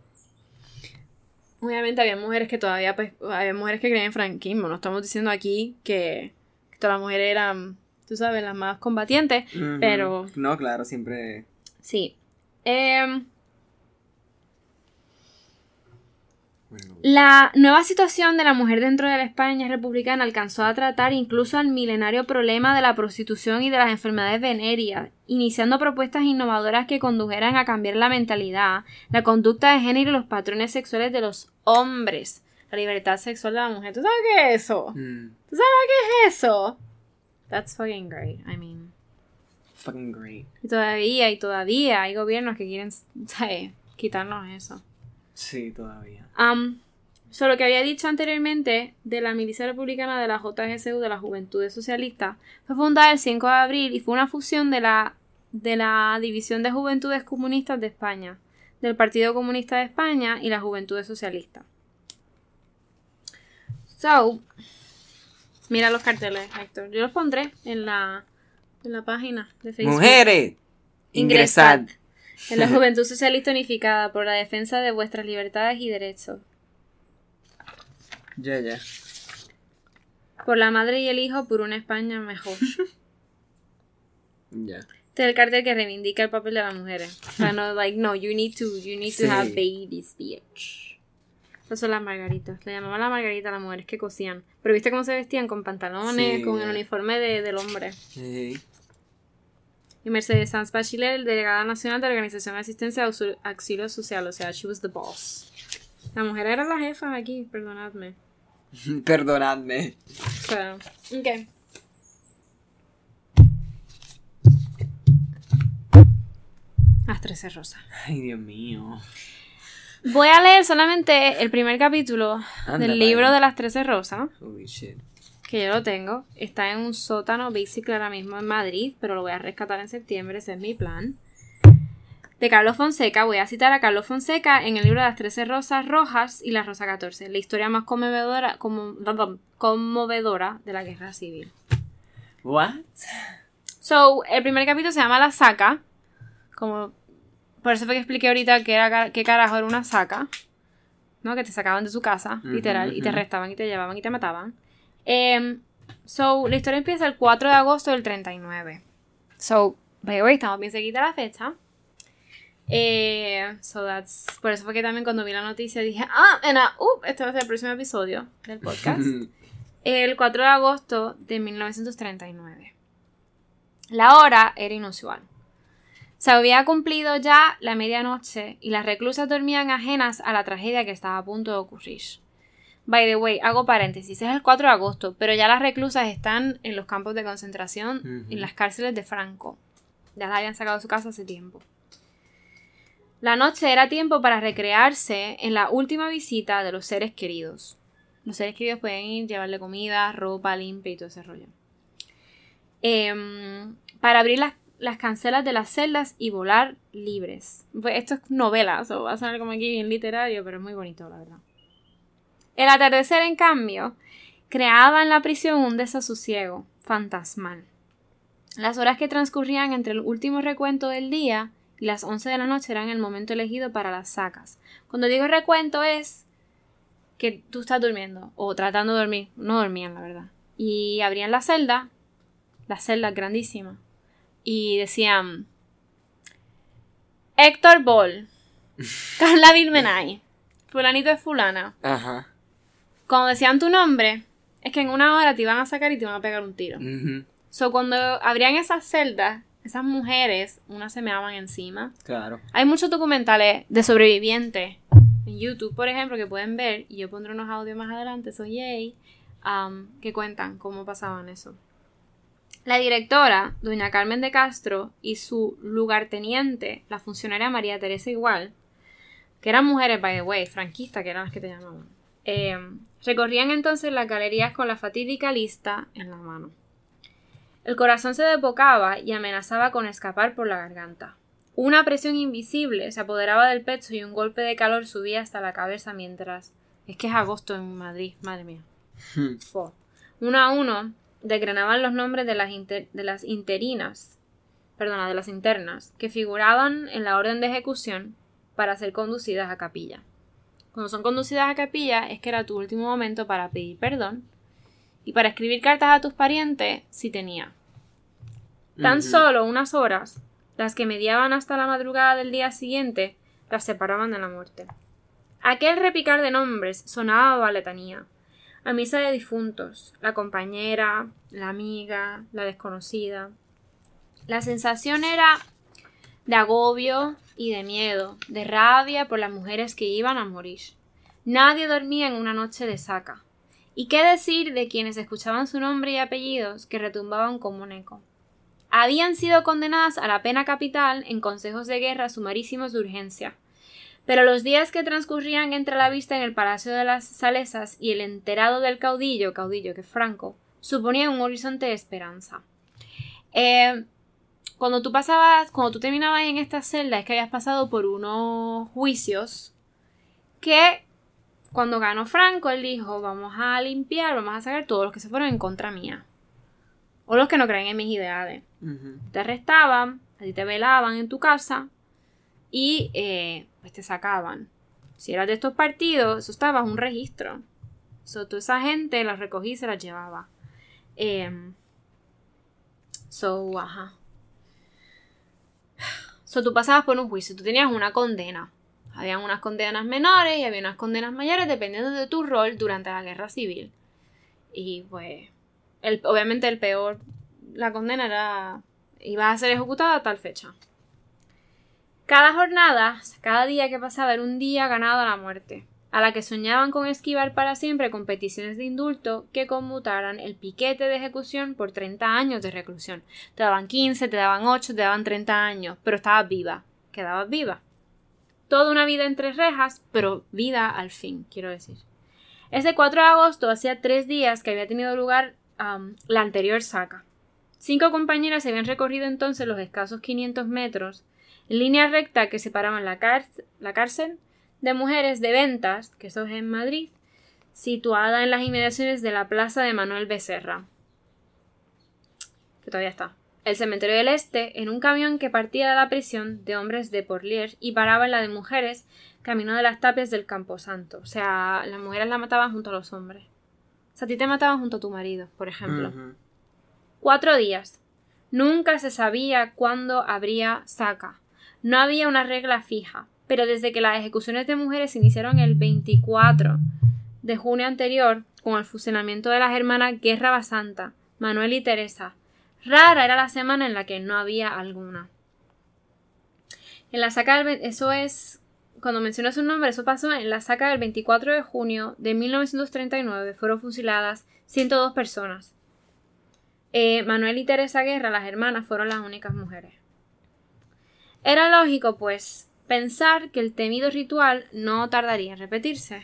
Obviamente había mujeres que todavía, pues, había mujeres que creían en franquismo. No estamos diciendo aquí que, que todas las mujeres eran, tú sabes, las más combatientes, pero No, claro, siempre. sí. Em, Bueno, La nueva situación de la mujer dentro de la España republicana alcanzó a tratar incluso al milenario problema de la prostitución y de las enfermedades venéreas, iniciando propuestas innovadoras que condujeran a cambiar la mentalidad, la conducta de género y los patrones sexuales de los hombres. La libertad sexual de la mujer. ¿Tú sabes qué es eso? mm, ¿Tú sabes qué es eso? That's fucking great. I mean. fucking great. Y todavía y todavía hay gobiernos que quieren ¿sabes? quitarnos eso. Sí, todavía. Am, so, lo que había dicho anteriormente de la milicia republicana de la JGSU de la Juventudes Socialistas fue fundada el 5 de abril y fue una fusión de la, de la División de Juventudes Comunistas de España, del Partido Comunista de España y la Juventudes Socialistas. So, mira los carteles, Héctor. Yo los pondré en la, en la página de Facebook. Mujeres, ingresad. En la Juventud Socialista Unificada por la defensa de vuestras libertades y derechos. Ya, ya. Por la madre y el hijo, por una España mejor. Ya. Este es el cartel que reivindica el papel de las mujeres. O sea, no, like, no, you need to, you need to Sí. have babies, bitch. Esas son las margaritas. Le llamaban la margarita a las mujeres que cosían. Pero viste cómo se vestían con pantalones, Sí. con el uniforme de- del hombre. Sí. Y Mercedes Sanz Bachelet, delegada nacional de la Organización de Asistencia Auxil- Auxilio Social. O sea, she was the boss. La mujer era la jefa aquí, perdonadme. Perdonadme. O sea, ok. Las 13 rosas. Ay, Dios mío. Voy a leer solamente el primer capítulo Anda, del libro de las 13 rosas, Holy shit. Que yo lo tengo. Está en un sótano basic ahora mismo en Madrid, pero lo voy a rescatar en septiembre, ese es mi plan. De Carlos Fonseca, voy a citar a Carlos Fonseca en el libro de las 13 rosas rojas y la rosa 14, la historia más conmovedora, como, conmovedora de la guerra civil. What? So, el primer capítulo se llama La Saca. Como. Por eso fue que expliqué ahorita qué, era, qué carajo era una saca. ¿No? Que te sacaban de su casa, literal, y te arrestaban y te llevaban y te mataban. Em, so, la historia empieza el 4 de agosto del 39. So, by the way, estamos bien seguida la fecha. Eh, so that's, por eso fue que también cuando vi la noticia dije, ah, and, uh, uh, este va a ser el próximo episodio del podcast el 4 de agosto de 1939. La hora era inusual. Se había cumplido ya la medianoche y las reclusas dormían ajenas a la tragedia que estaba a punto de ocurrir. By the way, hago paréntesis, es el 4 de agosto, pero ya las reclusas están en los campos de concentración, en las cárceles de Franco. Ya las habían sacado de su casa hace tiempo. La noche era tiempo para recrearse en la última visita de los seres queridos. Los seres queridos pueden ir, llevarle comida, ropa limpia y todo ese rollo. Em, para abrir las, las cancelas de las celdas y volar libres. Pues esto es novela, o va a sonar como aquí bien literario, pero es muy bonito, la verdad. El atardecer, en cambio, creaba en la prisión un desasosiego fantasmal. Las horas que transcurrían entre el último recuento del día y las 11 de la noche eran el momento elegido para las sacas. Cuando digo recuento es que tú estás durmiendo o tratando de dormir. No dormían, la verdad. Y abrían la celda, la celda grandísima, y decían Héctor Ball, Carla Bilmenay, fulanito es fulana. Ajá. Cuando decían tu nombre, es que en una hora te iban a sacar y te iban a pegar un tiro. Ujú. So, cuando abrían esas celdas, esas mujeres, unas se meaban encima. Claro. Hay muchos documentales de sobrevivientes en YouTube, por ejemplo, que pueden ver, y yo pondré unos audios más adelante, soy yay, um, que cuentan cómo pasaban eso. La directora, doña Carmen de Castro, y su lugarteniente, la funcionaria María Teresa Igual, que eran mujeres, by the way, franquistas, que eran las que te llamaban, eh, recorrían entonces las galerías con la fatídica lista en la mano. El corazón se desbocaba y amenazaba con escapar por la garganta. Una presión invisible se apoderaba del pecho y un golpe de calor subía hasta la cabeza mientras... Es que es agosto en Madrid, madre mía. Hmm. Uno a uno desgranaban los nombres de las, inter- de las interinas, perdona, de las internas, que figuraban en la orden de ejecución para ser conducidas a capilla. Cuando son conducidas a capilla es que era tu último momento para pedir perdón y para escribir cartas a tus parientes si tenía. Tan solo unas horas, las que mediaban hasta la madrugada del día siguiente, las separaban de la muerte. Aquel repicar de nombres sonaba a letanía, a misa de difuntos, la compañera, la amiga, la desconocida. La sensación era de agobio y de miedo, de rabia por las mujeres que iban a morir. Nadie dormía en una noche de saca. ¿Y qué decir de quienes escuchaban su nombre y apellidos que retumbaban como un eco? Habían sido condenadas a la pena capital en consejos de guerra sumarísimos de urgencia. Pero los días que transcurrían entre la vista en el Palacio de las Salesas y el enterado del caudillo, caudillo que es Franco, suponían un horizonte de esperanza. Eh, cuando tú pasabas, cuando tú terminabas en esta celda, es que habías pasado por unos juicios que cuando ganó Franco, él dijo, vamos a limpiar, vamos a sacar todos los que se fueron en contra mía. O los que no creen en mis ideales. Te arrestaban, a ti te velaban en tu casa y eh, pues te sacaban. Si eras de estos partidos, eso estaba un registro. So, toda esa gente la recogí y se la llevaba. Em, so, ajá. So, tú pasabas por un juicio, tú tenías una condena. Habían unas condenas menores y había unas condenas mayores dependiendo de tu rol durante la guerra civil. Y pues, el, obviamente el peor, la condena era, iba a ser ejecutada a tal fecha. Cada jornada, cada día que pasaba era un día ganado a la muerte, a la que soñaban con esquivar para siempre con peticiones de indulto que conmutaran el piquete de ejecución por 30 años de reclusión. Te daban 15, te daban 8, te daban 30 años, pero estabas viva, quedabas viva. Toda una vida entre rejas, pero vida al fin, quiero decir. Ese 4 de agosto hacía tres días que había tenido lugar um, la anterior saca. Cinco compañeras habían recorrido entonces los escasos 500 metros en línea recta que separaban la, cárcel, la cárcel de mujeres de ventas, que eso es en Madrid, situada en las inmediaciones de la plaza de Manuel Becerra, que todavía está. El cementerio del Este, en un camión que partía de la prisión de hombres de Porlier y paraba en la de mujeres, camino de las tapias del Camposanto. O sea, las mujeres la mataban junto a los hombres. O sea, a ti te mataban junto a tu marido, por ejemplo. Cuatro días. Nunca se sabía cuándo habría saca. No había una regla fija, pero desde que las ejecuciones de mujeres se iniciaron el 24 de junio anterior, con el fusilamiento de las hermanas Guerra Basanta, Manuel y Teresa, rara era la semana en la que no había alguna. En la saca del, eso es, cuando menciono su nombre, eso pasó en la saca del 24 de junio de 1939. Fueron fusiladas 102 personas. Eh, Manuel y Teresa Guerra, las hermanas, fueron las únicas mujeres. Era lógico, pues, pensar que el temido ritual no tardaría en repetirse.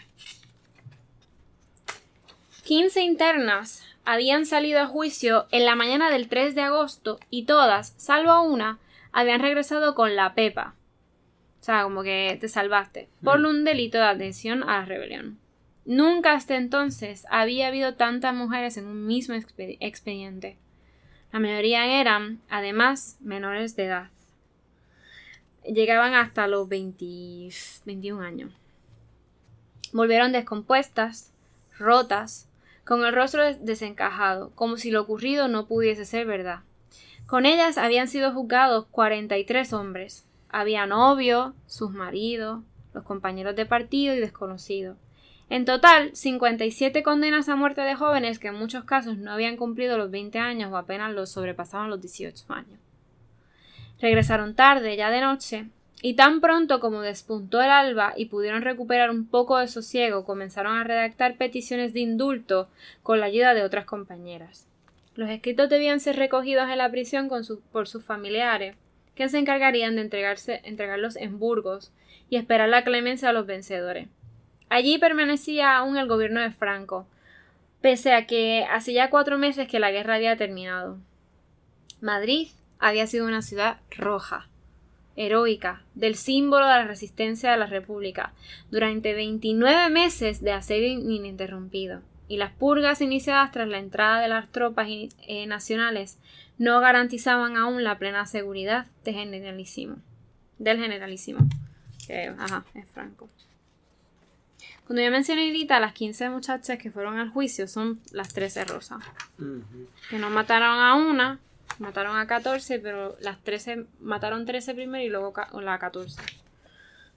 15 internas habían salido a juicio en la mañana del 3 de agosto y todas, salvo una, habían regresado con la pepa. O sea, como que te salvaste. Por un delito de atención a la rebelión. Nunca hasta entonces había habido tantas mujeres en un mismo expe- expediente. La mayoría eran, además, menores de edad. Llegaban hasta los 20 21 años. Volvieron descompuestas, rotas, con el rostro des- desencajado, como si lo ocurrido no pudiese ser verdad. Con ellas habían sido juzgados 43 hombres. Había novios, sus maridos, los compañeros de partido y desconocidos. En total, 57 condenas a muerte de jóvenes que en muchos casos no habían cumplido los 20 años o apenas los sobrepasaban los 18 años. Regresaron tarde, ya de noche, y tan pronto como despuntó el alba y pudieron recuperar un poco de sosiego, comenzaron a redactar peticiones de indulto con la ayuda de otras compañeras. Los escritos debían ser recogidos en la prisión por sus familiares, que se encargarían de entregarse, entregarlos en Burgos y esperar la clemencia a los vencedores. Allí permanecía aún el gobierno de Franco, pese a que hacía ya cuatro meses que la guerra había terminado. Madrid había sido una ciudad roja, heroica, del símbolo de la resistencia de la República, durante 29 meses de asedio ininterrumpido, y las purgas iniciadas tras la entrada de las tropas eh, nacionales no garantizaban aún la plena seguridad de generalísimo, del generalísimo, que ajá, es Franco. Cuando yo mencioné ahorita las 15 muchachas que fueron al juicio son las 13 rosas. Que no mataron a una, mataron a 14, pero las 13 mataron 13 primero y luego la 14.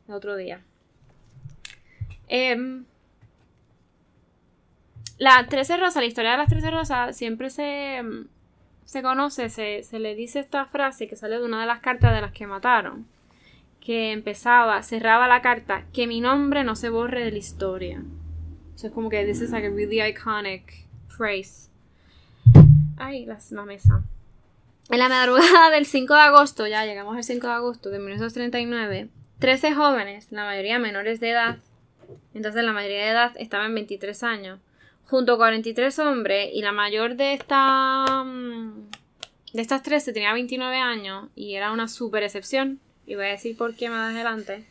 El otro día. Em, la 13 rosas, la historia de las 13 rosas siempre se, em, se conoce, se, se le dice esta frase que sale de una de las cartas de las que mataron. Que empezaba, cerraba la carta, que mi nombre no se borre de la historia. Eso es como que this is like a really iconic phrase. Ay, la, la mesa. En la madrugada del 5 de agosto, ya llegamos al 5 de agosto de 1939, 13 jóvenes, la mayoría menores de edad, entonces la mayoría de edad estaba en 23 años, junto a 43 hombres, y la mayor de esta mm, de estas 13 tenía 29 años y era una super excepción, y voy a decir por qué más adelante.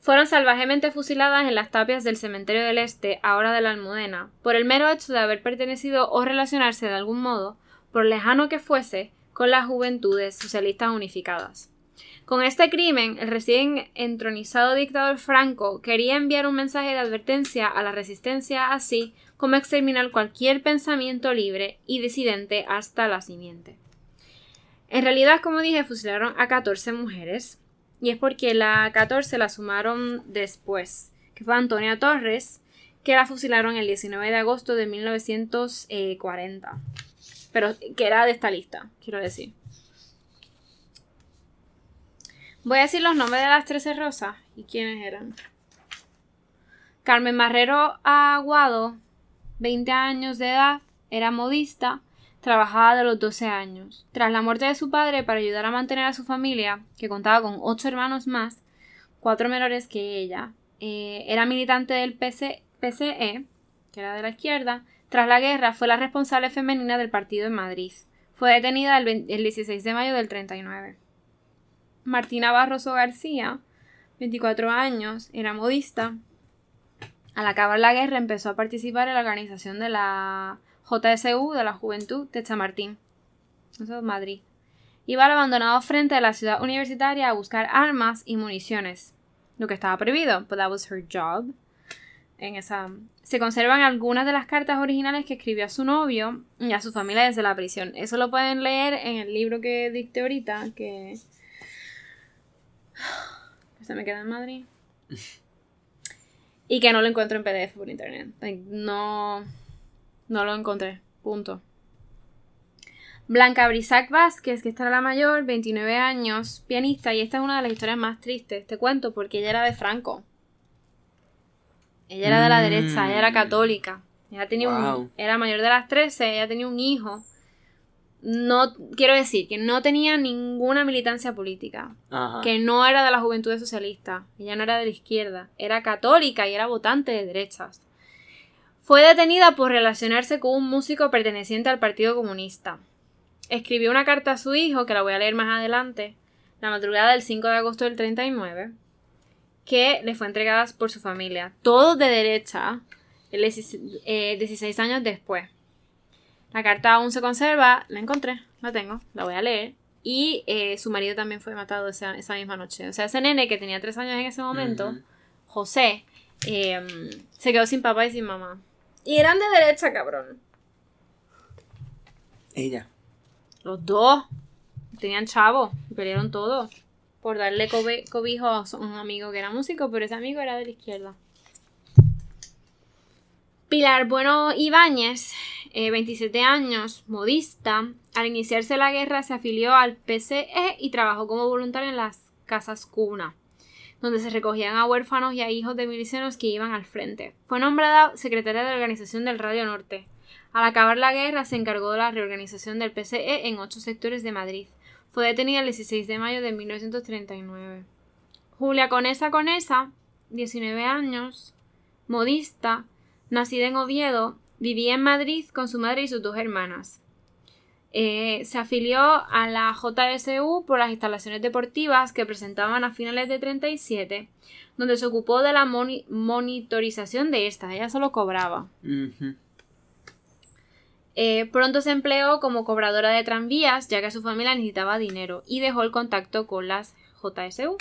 Fueron salvajemente fusiladas en las tapias del cementerio del Este, ahora de la Almudena, por el mero hecho de haber pertenecido o relacionarse de algún modo, por lejano que fuese, con las juventudes socialistas unificadas. Con este crimen, el recién entronizado dictador Franco quería enviar un mensaje de advertencia a la resistencia, así como exterminar cualquier pensamiento libre y disidente hasta la simiente. En realidad, como dije, fusilaron a 14 mujeres, y es porque la 14 la sumaron después, que fue Antonia Torres, que la fusilaron el 19 de agosto de 1940. Pero que era de esta lista, quiero decir. Voy a decir los nombres de las 13 rosas y quiénes eran. Carmen Marrero Aguado, 20 años de edad, era modista, trabajaba de los 12 años. Tras la muerte de su padre, para ayudar a mantener a su familia, que contaba con 8 hermanos más, cuatro menores que ella, eh, era militante del PC PCE, que era de la izquierda. Tras la guerra, fue la responsable femenina del partido en Madrid. Fue detenida el, 20 el 16 de mayo del 39. Martina Barroso García, 24 años, era modista. Al acabar la guerra empezó a participar en la organización de la JSU, de la Juventud de Chamartín. Eso es Madrid. Iba al abandonado frente de la ciudad universitaria a buscar armas y municiones. Lo que estaba prohibido, but that was her job. En esa... Se conservan algunas de las cartas originales que escribió a su novio y a su familia desde la prisión. Eso lo pueden leer en el libro que dicté ahorita, que se me queda en Madrid. Y que no lo encuentro en PDF por internet. No, no lo encontré. Punto. Blanca Brisac Vázquez, que esta era la mayor, 29 años, pianista, y esta es una de las historias más tristes, te cuento, porque ella era de Franco. Ella era de la Mm. derecha, ella era católica. Ella tenía Wow. un, era mayor de las 13, ella tenía un hijo. No, quiero decir que no tenía ninguna militancia política, Ajá. que no era de la juventud socialista, ella no era de la izquierda, era católica y era votante de derechas. Fue detenida por relacionarse con un músico perteneciente al Partido Comunista. Escribió una carta a su hijo, que la voy a leer más adelante, la madrugada del 5 de agosto del 39, que le fue entregada por su familia. Todos de derecha, el 16 eh, 16 años después. La carta aún se conserva, la encontré, la tengo, la voy a leer. Y eh, su marido también fue matado esa, esa misma noche. O sea, ese nene que tenía tres años en ese momento. José, eh, se quedó sin papá y sin mamá. Y eran de derecha, cabrón. Ella. Los dos tenían chavos y pelearon todos por darle cobijo a un amigo que era músico, pero ese amigo era de la izquierda. Pilar Bueno Ibáñez, eh, 27 años, modista, al iniciarse la guerra se afilió al PCE y trabajó como voluntaria en las casas cuna, donde se recogían a huérfanos y a hijos de milicianos que iban al frente. Fue nombrada secretaria de organización del Radio Norte. Al acabar la guerra se encargó de la reorganización del PCE en ocho sectores de Madrid. Fue detenida el 16 de mayo de 1939. Julia Conesa Conesa, 19 años, modista, nacida en Oviedo, vivía en Madrid con su madre y sus dos hermanas. Eh, se afilió a la JSU por las instalaciones deportivas que presentaban a finales de 37, donde se ocupó de la moni- monitorización de estas. Ella solo cobraba. Eh, pronto se empleó como cobradora de tranvías, ya que su familia necesitaba dinero, y dejó el contacto con las JSU.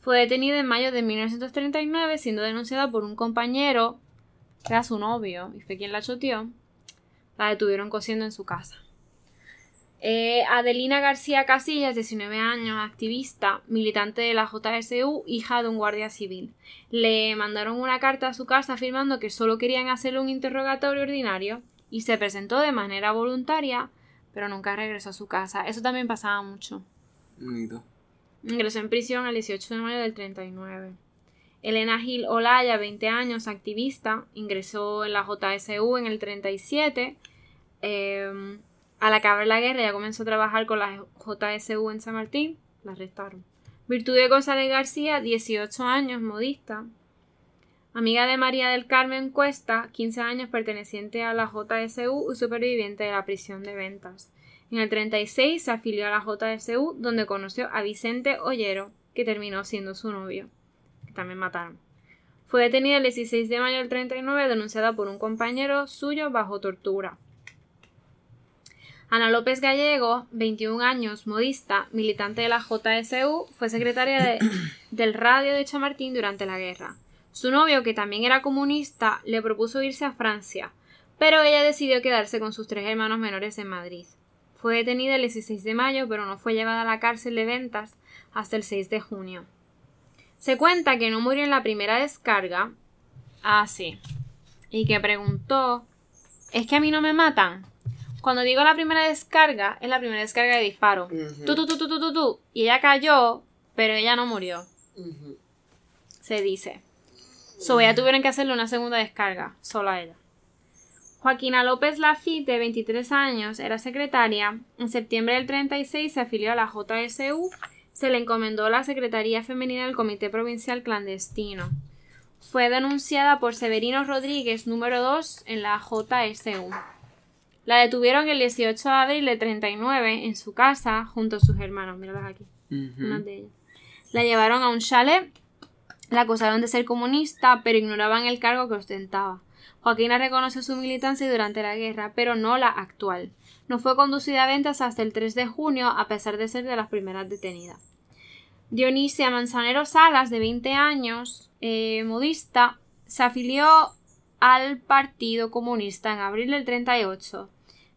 Fue detenida en mayo de 1939, siendo denunciada por un compañero, que era su novio, y fue quien la choteó. La detuvieron cosiendo en su casa. Eh, Adelina García Casillas, 19 años, activista, militante de la JSU, hija de un guardia civil. Le mandaron una carta a su casa afirmando que solo querían hacerle un interrogatorio ordinario y se presentó de manera voluntaria, pero nunca regresó a su casa. Eso también pasaba mucho. Bonito. Ingresó en prisión el 18 de mayo del 39. Elena Gil Olaya, 20 años, activista, ingresó en la JSU en el 37. Eh, al acabar la guerra ya comenzó a trabajar con la JSU en San Martín. La arrestaron. Virtude González García, 18 años, modista. Amiga de María del Carmen Cuesta, 15 años, perteneciente a la JSU y superviviente de la prisión de ventas. En el 36 se afilió a la JSU, donde conoció a Vicente Ollero, que terminó siendo su novio, que también mataron. Fue detenida el 16 de mayo del 39, denunciada por un compañero suyo bajo tortura. Ana López Gallego, 21 años, modista, militante de la JSU, fue secretaria de- del radio de Chamartín durante la guerra. Su novio, que también era comunista, le propuso irse a Francia, pero ella decidió quedarse con sus tres hermanos menores en Madrid. Fue detenida el 16 de mayo, pero no fue llevada a la cárcel de ventas hasta el 6 de junio. Se cuenta que no murió en la primera descarga. Ah, sí. Y que preguntó, ¿es que a mí no me matan? Cuando digo la primera descarga, es la primera descarga de disparo. Tú, tú, tú, tú. Y ella cayó, pero ella no murió. Se dice. So, ya tuvieron que hacerle una segunda descarga, solo a ella. Joaquina López Lafitte, de 23 años, era secretaria. En septiembre del 36 se afilió a la JSU. Se le encomendó la Secretaría Femenina del Comité Provincial Clandestino. Fue denunciada por Severino Rodríguez, número 2, en la JSU. La detuvieron el 18 de abril de 39 en su casa junto a sus hermanos. Míralas aquí una de ellas. La llevaron a un chalet, la acusaron de ser comunista, pero ignoraban el cargo que ostentaba. Joaquina reconoció su militancia durante la guerra, pero no la actual. No fue conducida a ventas hasta el 3 de junio, a pesar de ser de las primeras detenidas. Dionisia Manzanero Salas, de 20 años, eh, modista, se afilió al Partido Comunista en abril del 38,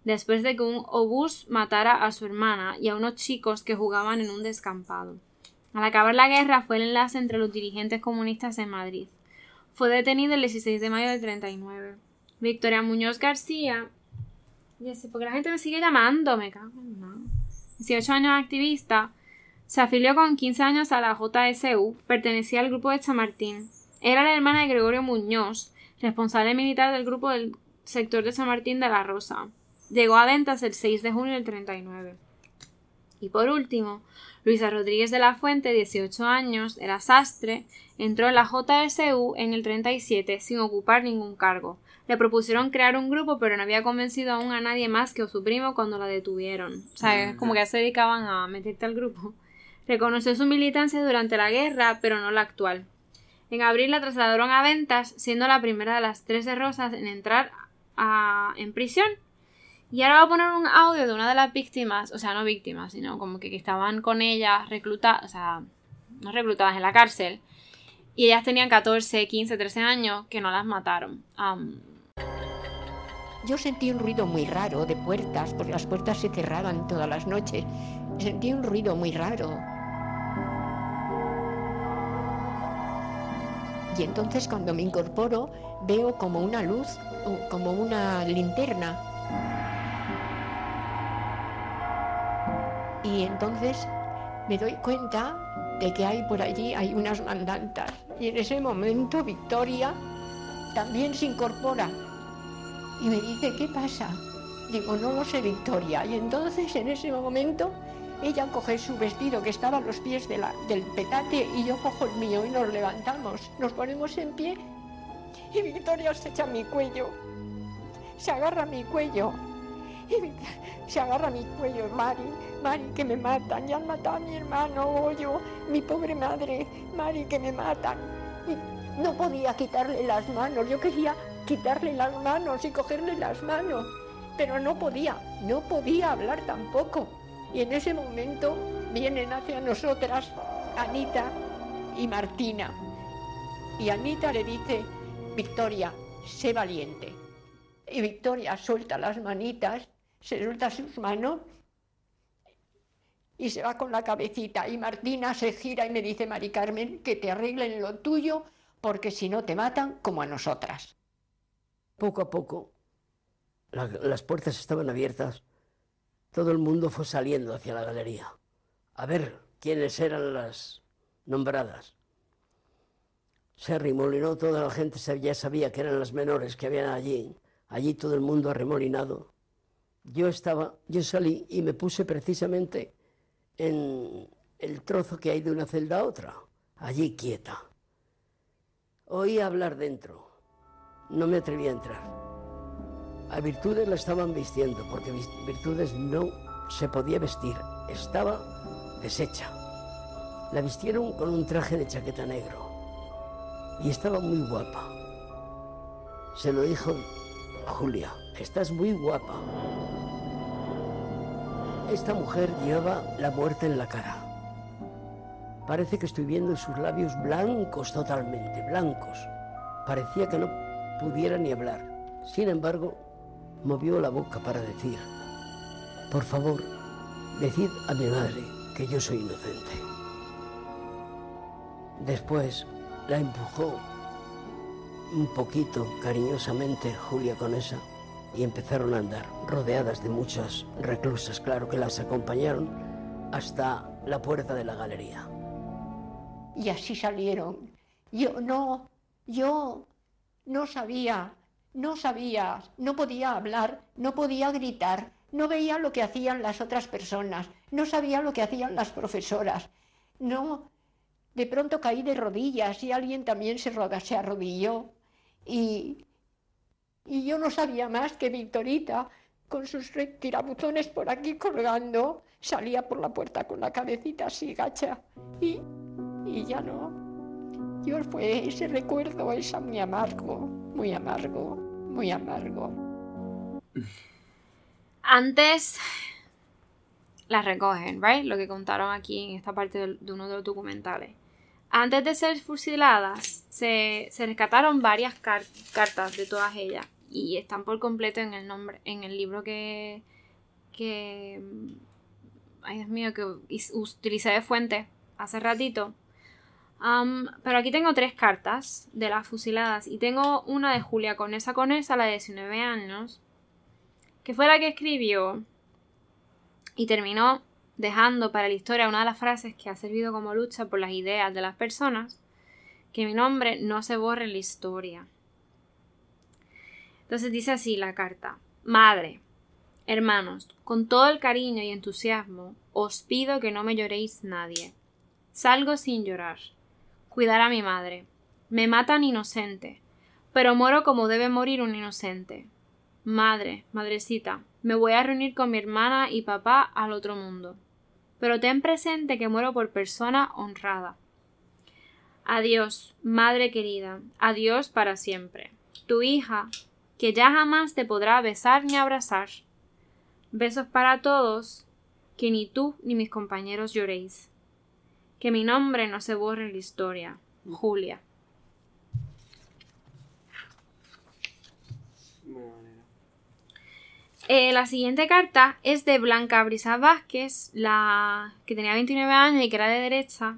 después de que un obús matara a su hermana y a unos chicos que jugaban en un descampado. Al acabar la guerra fue el enlace entre los dirigentes comunistas en Madrid. Fue detenida el 16 de mayo del 39. Victoria Muñoz García, porque la gente me sigue llamando, me cago en nada. 18 años activista, se afilió con 15 años a la JSU, pertenecía al grupo de Chamartín. Era la hermana de Gregorio Muñoz, responsable militar del grupo del sector de San Martín de la Rosa. Llegó a ventas el 6 de junio del 39. Y por último, Luisa Rodríguez de la Fuente, 18 años, era sastre, entró en la JSU en el 37 sin ocupar ningún cargo. Le propusieron crear un grupo, pero no había convencido aún a nadie más que a su primo cuando la detuvieron. O sea, como que ya se dedicaban a meterte al grupo. Reconoció su militancia durante la guerra, pero no la actual. En abril la trasladaron a Ventas, siendo la primera de las tres de Rosas en entrar a, en prisión. Y ahora voy a poner un audio de una de las víctimas, o sea, no víctimas, sino como que, que estaban con ella reclutadas, o sea, no reclutadas en la cárcel. Y ellas tenían 14, 15, 13 años que no las mataron. Am, Yo sentí un ruido muy raro de puertas, porque las puertas se cerraban todas las noches. Sentí un ruido muy raro. Y entonces cuando me incorporo veo como una luz, como una linterna. Y entonces me doy cuenta de que hay por allí hay unas mandantas. Y en ese momento Victoria también se incorpora y me dice, ¿qué pasa? Digo, no lo sé, Victoria. Y entonces en ese momento ella coge su vestido que estaba a los pies de la- del petate y yo cojo el mío y nos levantamos. Nos ponemos en pie y Victoria se echa a mi cuello. Se agarra a mi cuello. Y se agarra a mi cuello, Mari, Mari, que me matan. Ya han matado a mi hermano, Goyo, mi pobre madre, Mari, que me matan. No podía quitarle las manos. Yo quería quitarle las manos y cogerle las manos. Pero no podía, no podía hablar tampoco. Y en ese momento vienen hacia nosotras Anita y Martina. Y Anita le dice, Victoria, sé valiente. Y Victoria suelta las manitas, se suelta sus manos y se va con la cabecita. Y Martina se gira y me dice, Mari Carmen, que te arreglen lo tuyo, porque si no te matan como a nosotras. Poco a poco, la- las puertas estaban abiertas. Todo el mundo fue saliendo hacia la galería a ver quiénes eran las nombradas. Se arremolinó toda la gente, ya sabía que eran las menores que habían allí. Allí todo el mundo arremolinado. Yo estaba, yo salí y me puse precisamente en el trozo que hay de una celda a otra, allí quieta. Oí hablar dentro. No me atreví a entrar. A Virtudes la estaban vistiendo, porque Virtudes no se podía vestir, estaba deshecha. La vistieron con un traje de chaqueta negro y estaba muy guapa. Se lo dijo Julia, estás muy guapa. Esta mujer llevaba la muerte en la cara. Parece que estoy viendo sus labios blancos totalmente, blancos. Parecía que no pudiera ni hablar. Sin embargo, movió la boca para decir, por favor, decid a mi madre que yo soy inocente. Después la empujó un poquito cariñosamente Julia Conesa y empezaron a andar, rodeadas de muchas reclusas, claro que las acompañaron hasta la puerta de la galería. Y así salieron. Yo no, yo no sabía, no sabía, no podía hablar, no podía gritar, no veía lo que hacían las otras personas, no sabía lo que hacían las profesoras. No, de pronto caí de rodillas y alguien también se, se arrodilló. Y, y yo no sabía más que Victorita, con sus tirabuzones por aquí colgando, salía por la puerta con la cabecita así gacha. Y, y ya no. Yo fue ese recuerdo, esa muy amargo, muy amargo, muy amargo. Antes las recogen, ¿right? Lo que contaron aquí en esta parte de uno de los documentales. Antes de ser fusiladas, se, se rescataron varias car- cartas de todas ellas y están por completo en el nombre, en el libro que, que, ay Dios mío, que utilicé de fuente hace ratito. Pero aquí tengo tres cartas de las fusiladas y tengo una de Julia Conesa Conesa, la de 19 años, que fue la que escribió y terminó dejando para la historia una de las frases que ha servido como lucha por las ideas de las personas, que mi nombre no se borre en la historia. Entonces dice así la carta. Madre, hermanos, con todo el cariño y entusiasmo, os pido que no me lloréis nadie. Salgo sin llorar. Cuidar a mi madre. Me matan inocente, pero muero como debe morir un inocente. Madre, madrecita, me voy a reunir con mi hermana y papá al otro mundo. Pero ten presente que muero por persona honrada. Adiós, madre querida, adiós para siempre. Tu hija, que ya jamás te podrá besar ni abrazar. Besos para todos, que ni tú ni mis compañeros lloréis. Que mi nombre no se borre en la historia. Julia. Eh, la siguiente carta es de Blanca Brisa Vázquez, la que tenía 29 años y que era de derecha.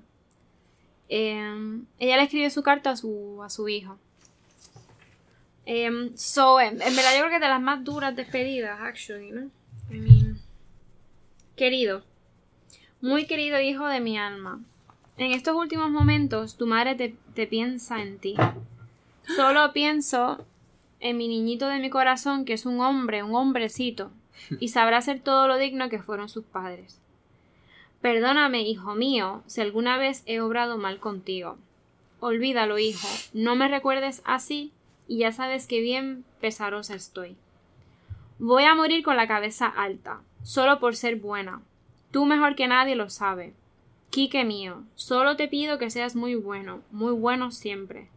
Eh, ella le escribe su carta a su, a su hijo. Eh, so, en, verdad yo creo que es de las más duras despedidas, actually, ¿no? Querido, muy querido hijo de mi alma, en estos últimos momentos tu madre te, te piensa en ti. Solo pienso en mi niñito de mi corazón, que es un hombre, un hombrecito, y sabrá ser todo lo digno que fueron sus padres. Perdóname, hijo mío, si alguna vez he obrado mal contigo. Olvídalo, hijo, no me recuerdes así, y ya sabes que bien pesarosa estoy. Voy a morir con la cabeza alta, solo por ser buena. Tú mejor que nadie lo sabe. Quique mío, solo te pido que seas muy bueno, muy bueno siempre.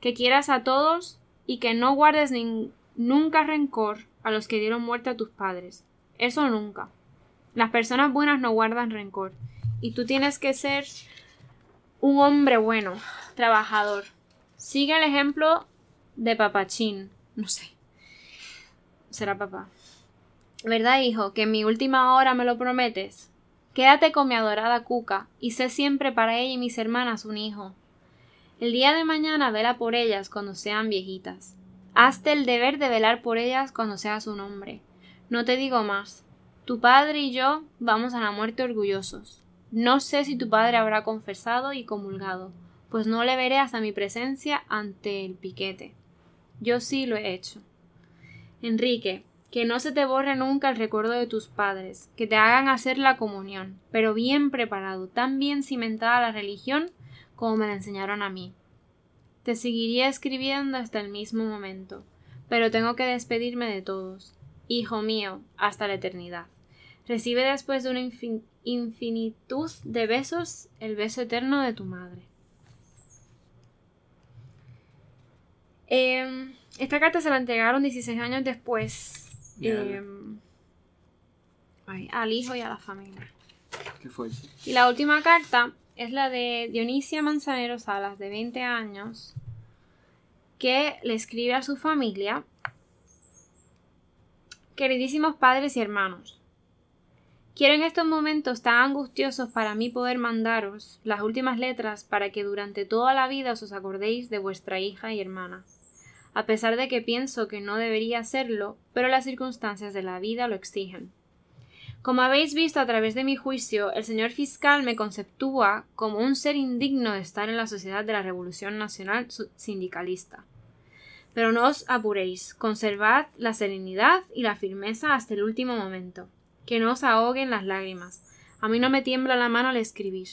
Que quieras a todos y que no guardes nunca rencor a los que dieron muerte a tus padres. Eso nunca. Las personas buenas no guardan rencor. Y tú tienes que ser un hombre bueno, trabajador. Sigue el ejemplo de Papachín. No sé. Será papá. ¿Verdad, hijo? Que en mi última hora me lo prometes. Quédate con mi adorada Cuca y sé siempre para ella y mis hermanas un hijo. El día de mañana vela por ellas cuando sean viejitas. Hazte el deber de velar por ellas cuando seas un hombre. No te digo más. Tu padre y yo vamos a la muerte orgullosos. No sé si tu padre habrá confesado y comulgado, pues no le veré hasta mi presencia ante el piquete. Yo sí lo he hecho. Enrique, que no se te borre nunca el recuerdo de tus padres, que te hagan hacer la comunión, pero bien preparado, tan bien cimentada la religión como me la enseñaron a mí. Te seguiría escribiendo hasta el mismo momento, pero tengo que despedirme de todos. Hijo mío, hasta la eternidad. Recibe después de una infinitud de besos el beso eterno de tu madre. Eh, esta carta se la entregaron 16 años después eh, ay, al hijo y a la familia. ¿Qué fue? Y la última carta es la de Dionisia Manzanero Salas, de 20 años, que le escribe a su familia, queridísimos padres y hermanos, quiero en estos momentos tan angustiosos para mí poder mandaros las últimas letras para que durante toda la vida os acordéis de vuestra hija y hermana, a pesar de que pienso que no debería hacerlo, pero las circunstancias de la vida lo exigen. Como habéis visto a través de mi juicio, el señor fiscal me conceptúa como un ser indigno de estar en la sociedad de la Revolución Nacional Sindicalista. Pero no os apuréis, conservad la serenidad y la firmeza hasta el último momento, que no os ahoguen las lágrimas. A mí no me tiembla la mano al escribir.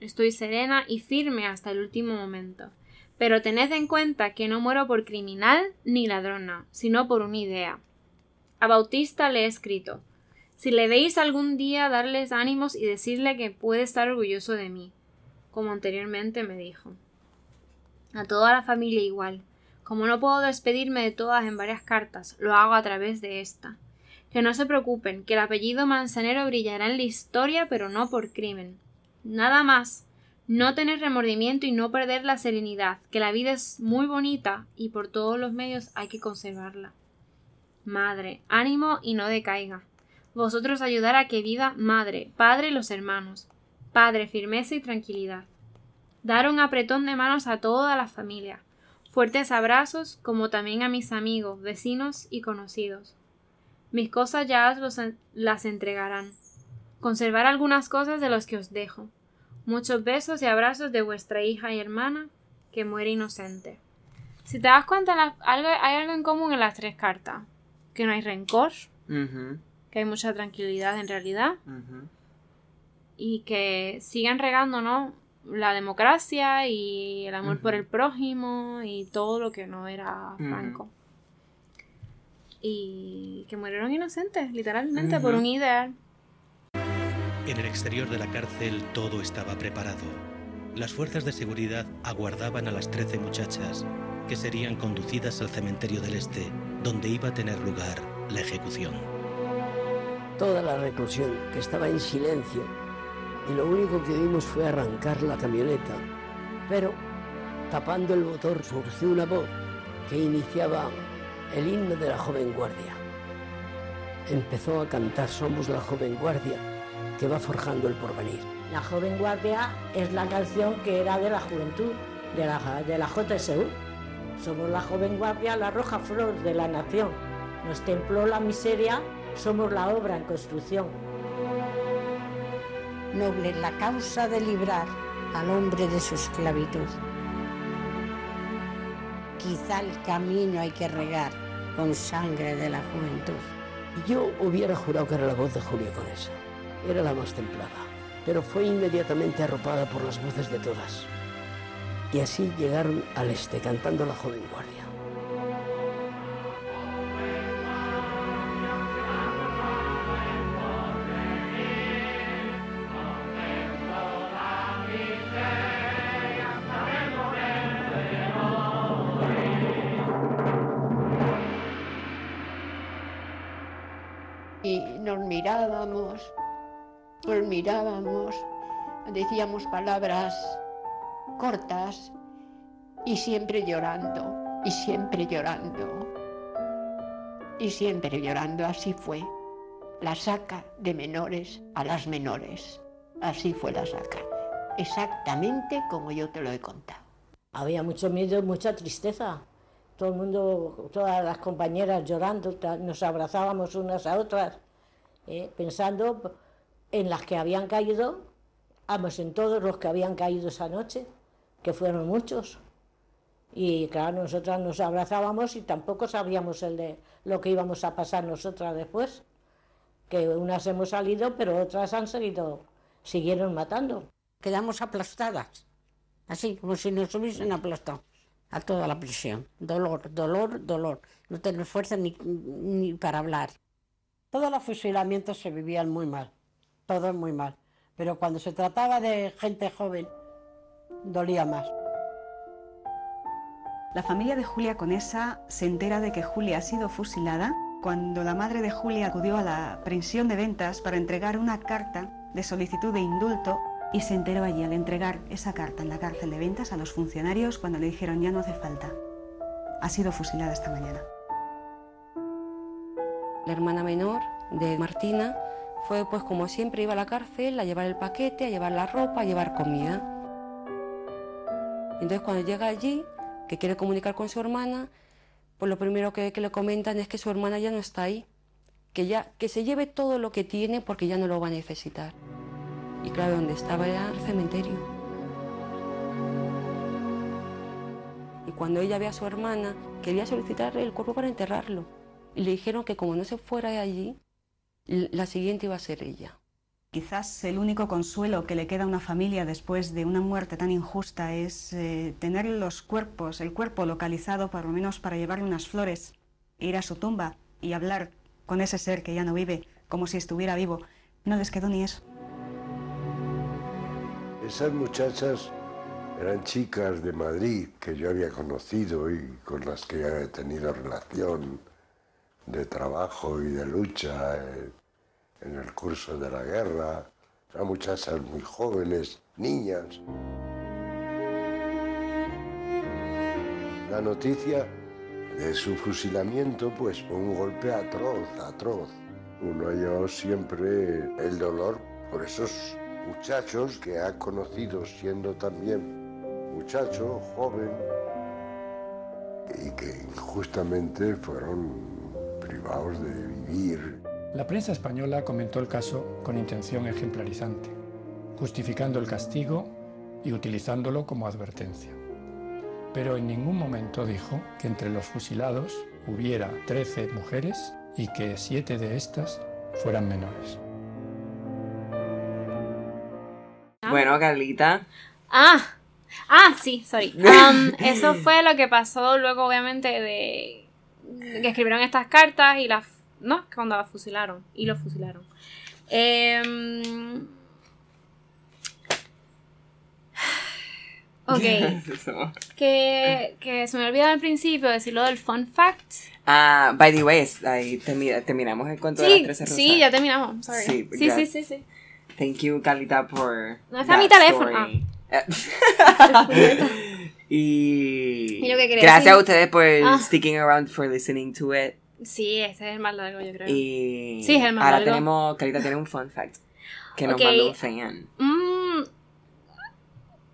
Estoy serena y firme hasta el último momento. Pero tened en cuenta que no muero por criminal ni ladrona, sino por una idea. A Bautista le he escrito si le veis algún día darles ánimos y decirle que puede estar orgulloso de mí, como anteriormente me dijo. A toda la familia igual. Como no puedo despedirme de todas en varias cartas, lo hago a través de esta. Que no se preocupen, que el apellido Manzanero brillará en la historia, pero no por crimen. Nada más. No tener remordimiento y no perder la serenidad, que la vida es muy bonita y por todos los medios hay que conservarla. Madre, ánimo y no decaiga vosotros ayudar a que viva madre, padre y los hermanos. Padre, firmeza y tranquilidad. Dar un apretón de manos a toda la familia. Fuertes abrazos, como también a mis amigos, vecinos y conocidos. Mis cosas ya las entregarán. Conservar algunas cosas de los que os dejo. Muchos besos y abrazos de vuestra hija y hermana que muere inocente. Si te das cuenta, la- algo- hay algo en común en las tres cartas. Que no hay rencor, que hay mucha tranquilidad en realidad y que sigan regando, ¿no? La democracia y el amor por el prójimo y todo lo que no era. Franco. Y que murieron inocentes, literalmente, por un ideal. En el exterior de la cárcel todo estaba preparado. Las fuerzas de seguridad aguardaban a las 13 muchachas, que serían conducidas al cementerio del Este, donde iba a tener lugar la ejecución. Toda la reclusión, que estaba en silencio, y lo único que vimos fue arrancar la camioneta. Pero, tapando el motor, surgió una voz que iniciaba el himno de la joven guardia. Empezó a cantar Somos la joven guardia que va forjando el porvenir. La joven guardia es la canción que era de la juventud, de la, de la JSU. Somos la joven guardia, la roja flor de la nación. Nos templó la miseria, somos la obra en construcción. Noble la causa de librar al hombre de su esclavitud. Quizá el camino hay que regar con sangre de la juventud. Y Yo hubiera jurado que era la voz de Julio Conesa. Era la más templada, pero fue inmediatamente arropada por las voces de todas. Y así llegaron al este cantando la joven guardia. Mirábamos, decíamos palabras cortas y siempre llorando, y siempre llorando, y siempre llorando. Así fue. La saca de menores a las menores. Así fue la saca. Exactamente como yo te lo he contado. Había mucho miedo, mucha tristeza. Todo el mundo, todas las compañeras llorando, nos abrazábamos unas a otras, eh, pensando en las que habían caído, vamos, en todos los que habían caído esa noche, que fueron muchos. Y claro, nosotras nos abrazábamos y tampoco sabíamos el de lo que íbamos a pasar nosotras después. Que unas hemos salido, pero otras han seguido, siguieron matando. Quedamos aplastadas, así como si nos hubiesen aplastado a toda la prisión. Dolor, dolor, dolor. No tener fuerza ni, ni para hablar. Todos los fusilamientos se vivían muy mal, todos muy mal. Pero cuando se trataba de gente joven, dolía más. La familia de Julia Conesa se entera de que Julia ha sido fusilada cuando la madre de Julia acudió a la prisión de ventas para entregar una carta de solicitud de indulto y se enteró allí al entregar esa carta en la cárcel de ventas a los funcionarios cuando le dijeron ya no hace falta. Ha sido fusilada esta mañana. La hermana menor de Martina fue pues como siempre iba a la cárcel a llevar el paquete, a llevar la ropa, a llevar comida. Entonces cuando llega allí, que quiere comunicar con su hermana, pues lo primero que, le comentan es que su hermana ya no está ahí, que ya que se lleve todo lo que tiene porque ya no lo va a necesitar. Y claro, donde estaba era el cementerio. Y cuando ella ve a su hermana, quería solicitarle el cuerpo para enterrarlo. Y le dijeron que como no se fuera de allí, la siguiente iba a ser ella. Quizás el único consuelo que le queda a una familia después de una muerte tan injusta es eh, tener los cuerpos, el cuerpo localizado por lo menos para llevarle unas flores, ir a su tumba y hablar con ese ser que ya no vive como si estuviera vivo. No les quedó ni eso. Esas muchachas eran chicas de Madrid que yo había conocido y con las que he tenido relación de trabajo y de lucha eh, en el curso de la guerra. Eran muchachas muy jóvenes, niñas. La noticia de su fusilamiento pues fue un golpe atroz, atroz. Uno halló siempre el dolor por esos muchachos que ha conocido siendo también muchacho, joven, y que injustamente fueron privados de vida. vivir. La prensa española comentó el caso con intención ejemplarizante, justificando el castigo y utilizándolo como advertencia. Pero en ningún momento dijo que entre los fusilados hubiera 13 mujeres y que siete de estas fueran menores. Bueno, Carlita. Ah, ah, sí, sorry. Um, eso fue lo que pasó luego, obviamente, de que escribieron estas cartas y las. No, cuando las fusilaron. Y lo fusilaron. Em, ok. que, que se me olvidó al principio decirlo del fun fact. Ah, by the way, ahí termi- terminamos el cuento de las Sí, 13 rosas. sí, ya terminamos. Sorry. Sí, Sí, sí, sí, sí. Thank you, Carlita, por. No está mi teléfono. story. Y. Y lo que quería gracias decir- a ustedes por Ah. sticking around, for listening to it. Sí, este es el más largo, yo creo. Y. Sí, es el más ahora largo. tenemos. Carlita tiene un fun fact que nos mandó un fan. Mm,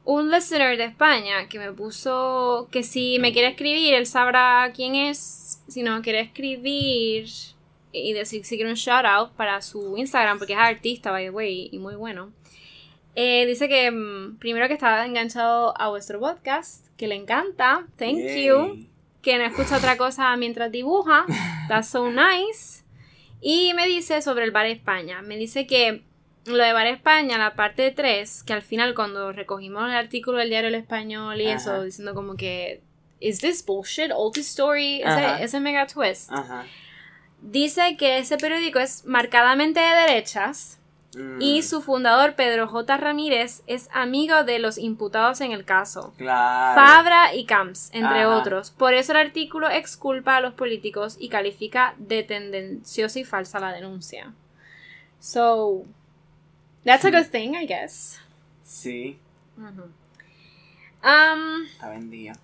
un listener de España que me puso que si me quiere escribir, él sabrá quién es. Si no quiere escribir y decir si quiere un shout out para su Instagram, porque es artista, by the way, y muy bueno. Eh, dice que mm, primero que está enganchado a vuestro podcast, que le encanta, thank Yay. you, que no escucha otra cosa mientras dibuja, that's so nice. Y me dice sobre el Bar España, me dice que lo de Bar España, la parte 3, que al final cuando recogimos el artículo del diario El Español y Ajá. eso, diciendo como que, ¿is this bullshit? Old story, Ajá. ese, ese mega twist. Ajá. Dice que ese periódico es marcadamente de derechas Mm, y su fundador, Pedro J. Ramírez, es amigo de los imputados en el caso. Claro. Fabra y Camps, entre Ajá. otros. Por eso el artículo exculpa a los políticos y califica de tendenciosa y falsa la denuncia. So, that's a good thing, I guess. Sí. Um, está vendido.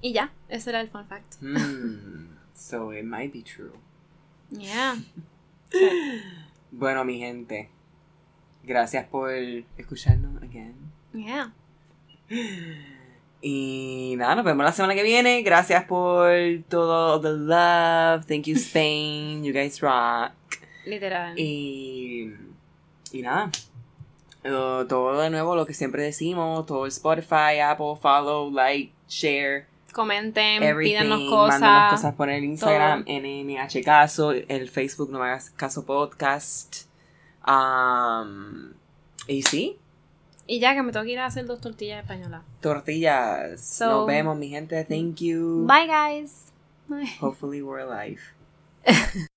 y ya, ese era el fun fact. Hmm, so it might be true. Yeah. Bueno, mi gente. Gracias por escucharnos again. Yeah. Y nada, nos vemos la semana que viene. Gracias por todo the love. Thank you, Spain. You guys rock. Literal. Y, y nada. Uh, todo de nuevo lo que siempre decimos. Todo el Spotify, Apple, follow, like, share. Comenten, pídanos cosas. Mándanos cosas por el Instagram, todo. NMH Caso, el Facebook No Me Hagas Caso Podcast. Um, y sí, Y ya que me tengo que ir a hacer dos tortillas españolas. tortillas. So- Nos vemos, mi gente. Thank you. Bye, guys. Bye. Hopefully we're alive.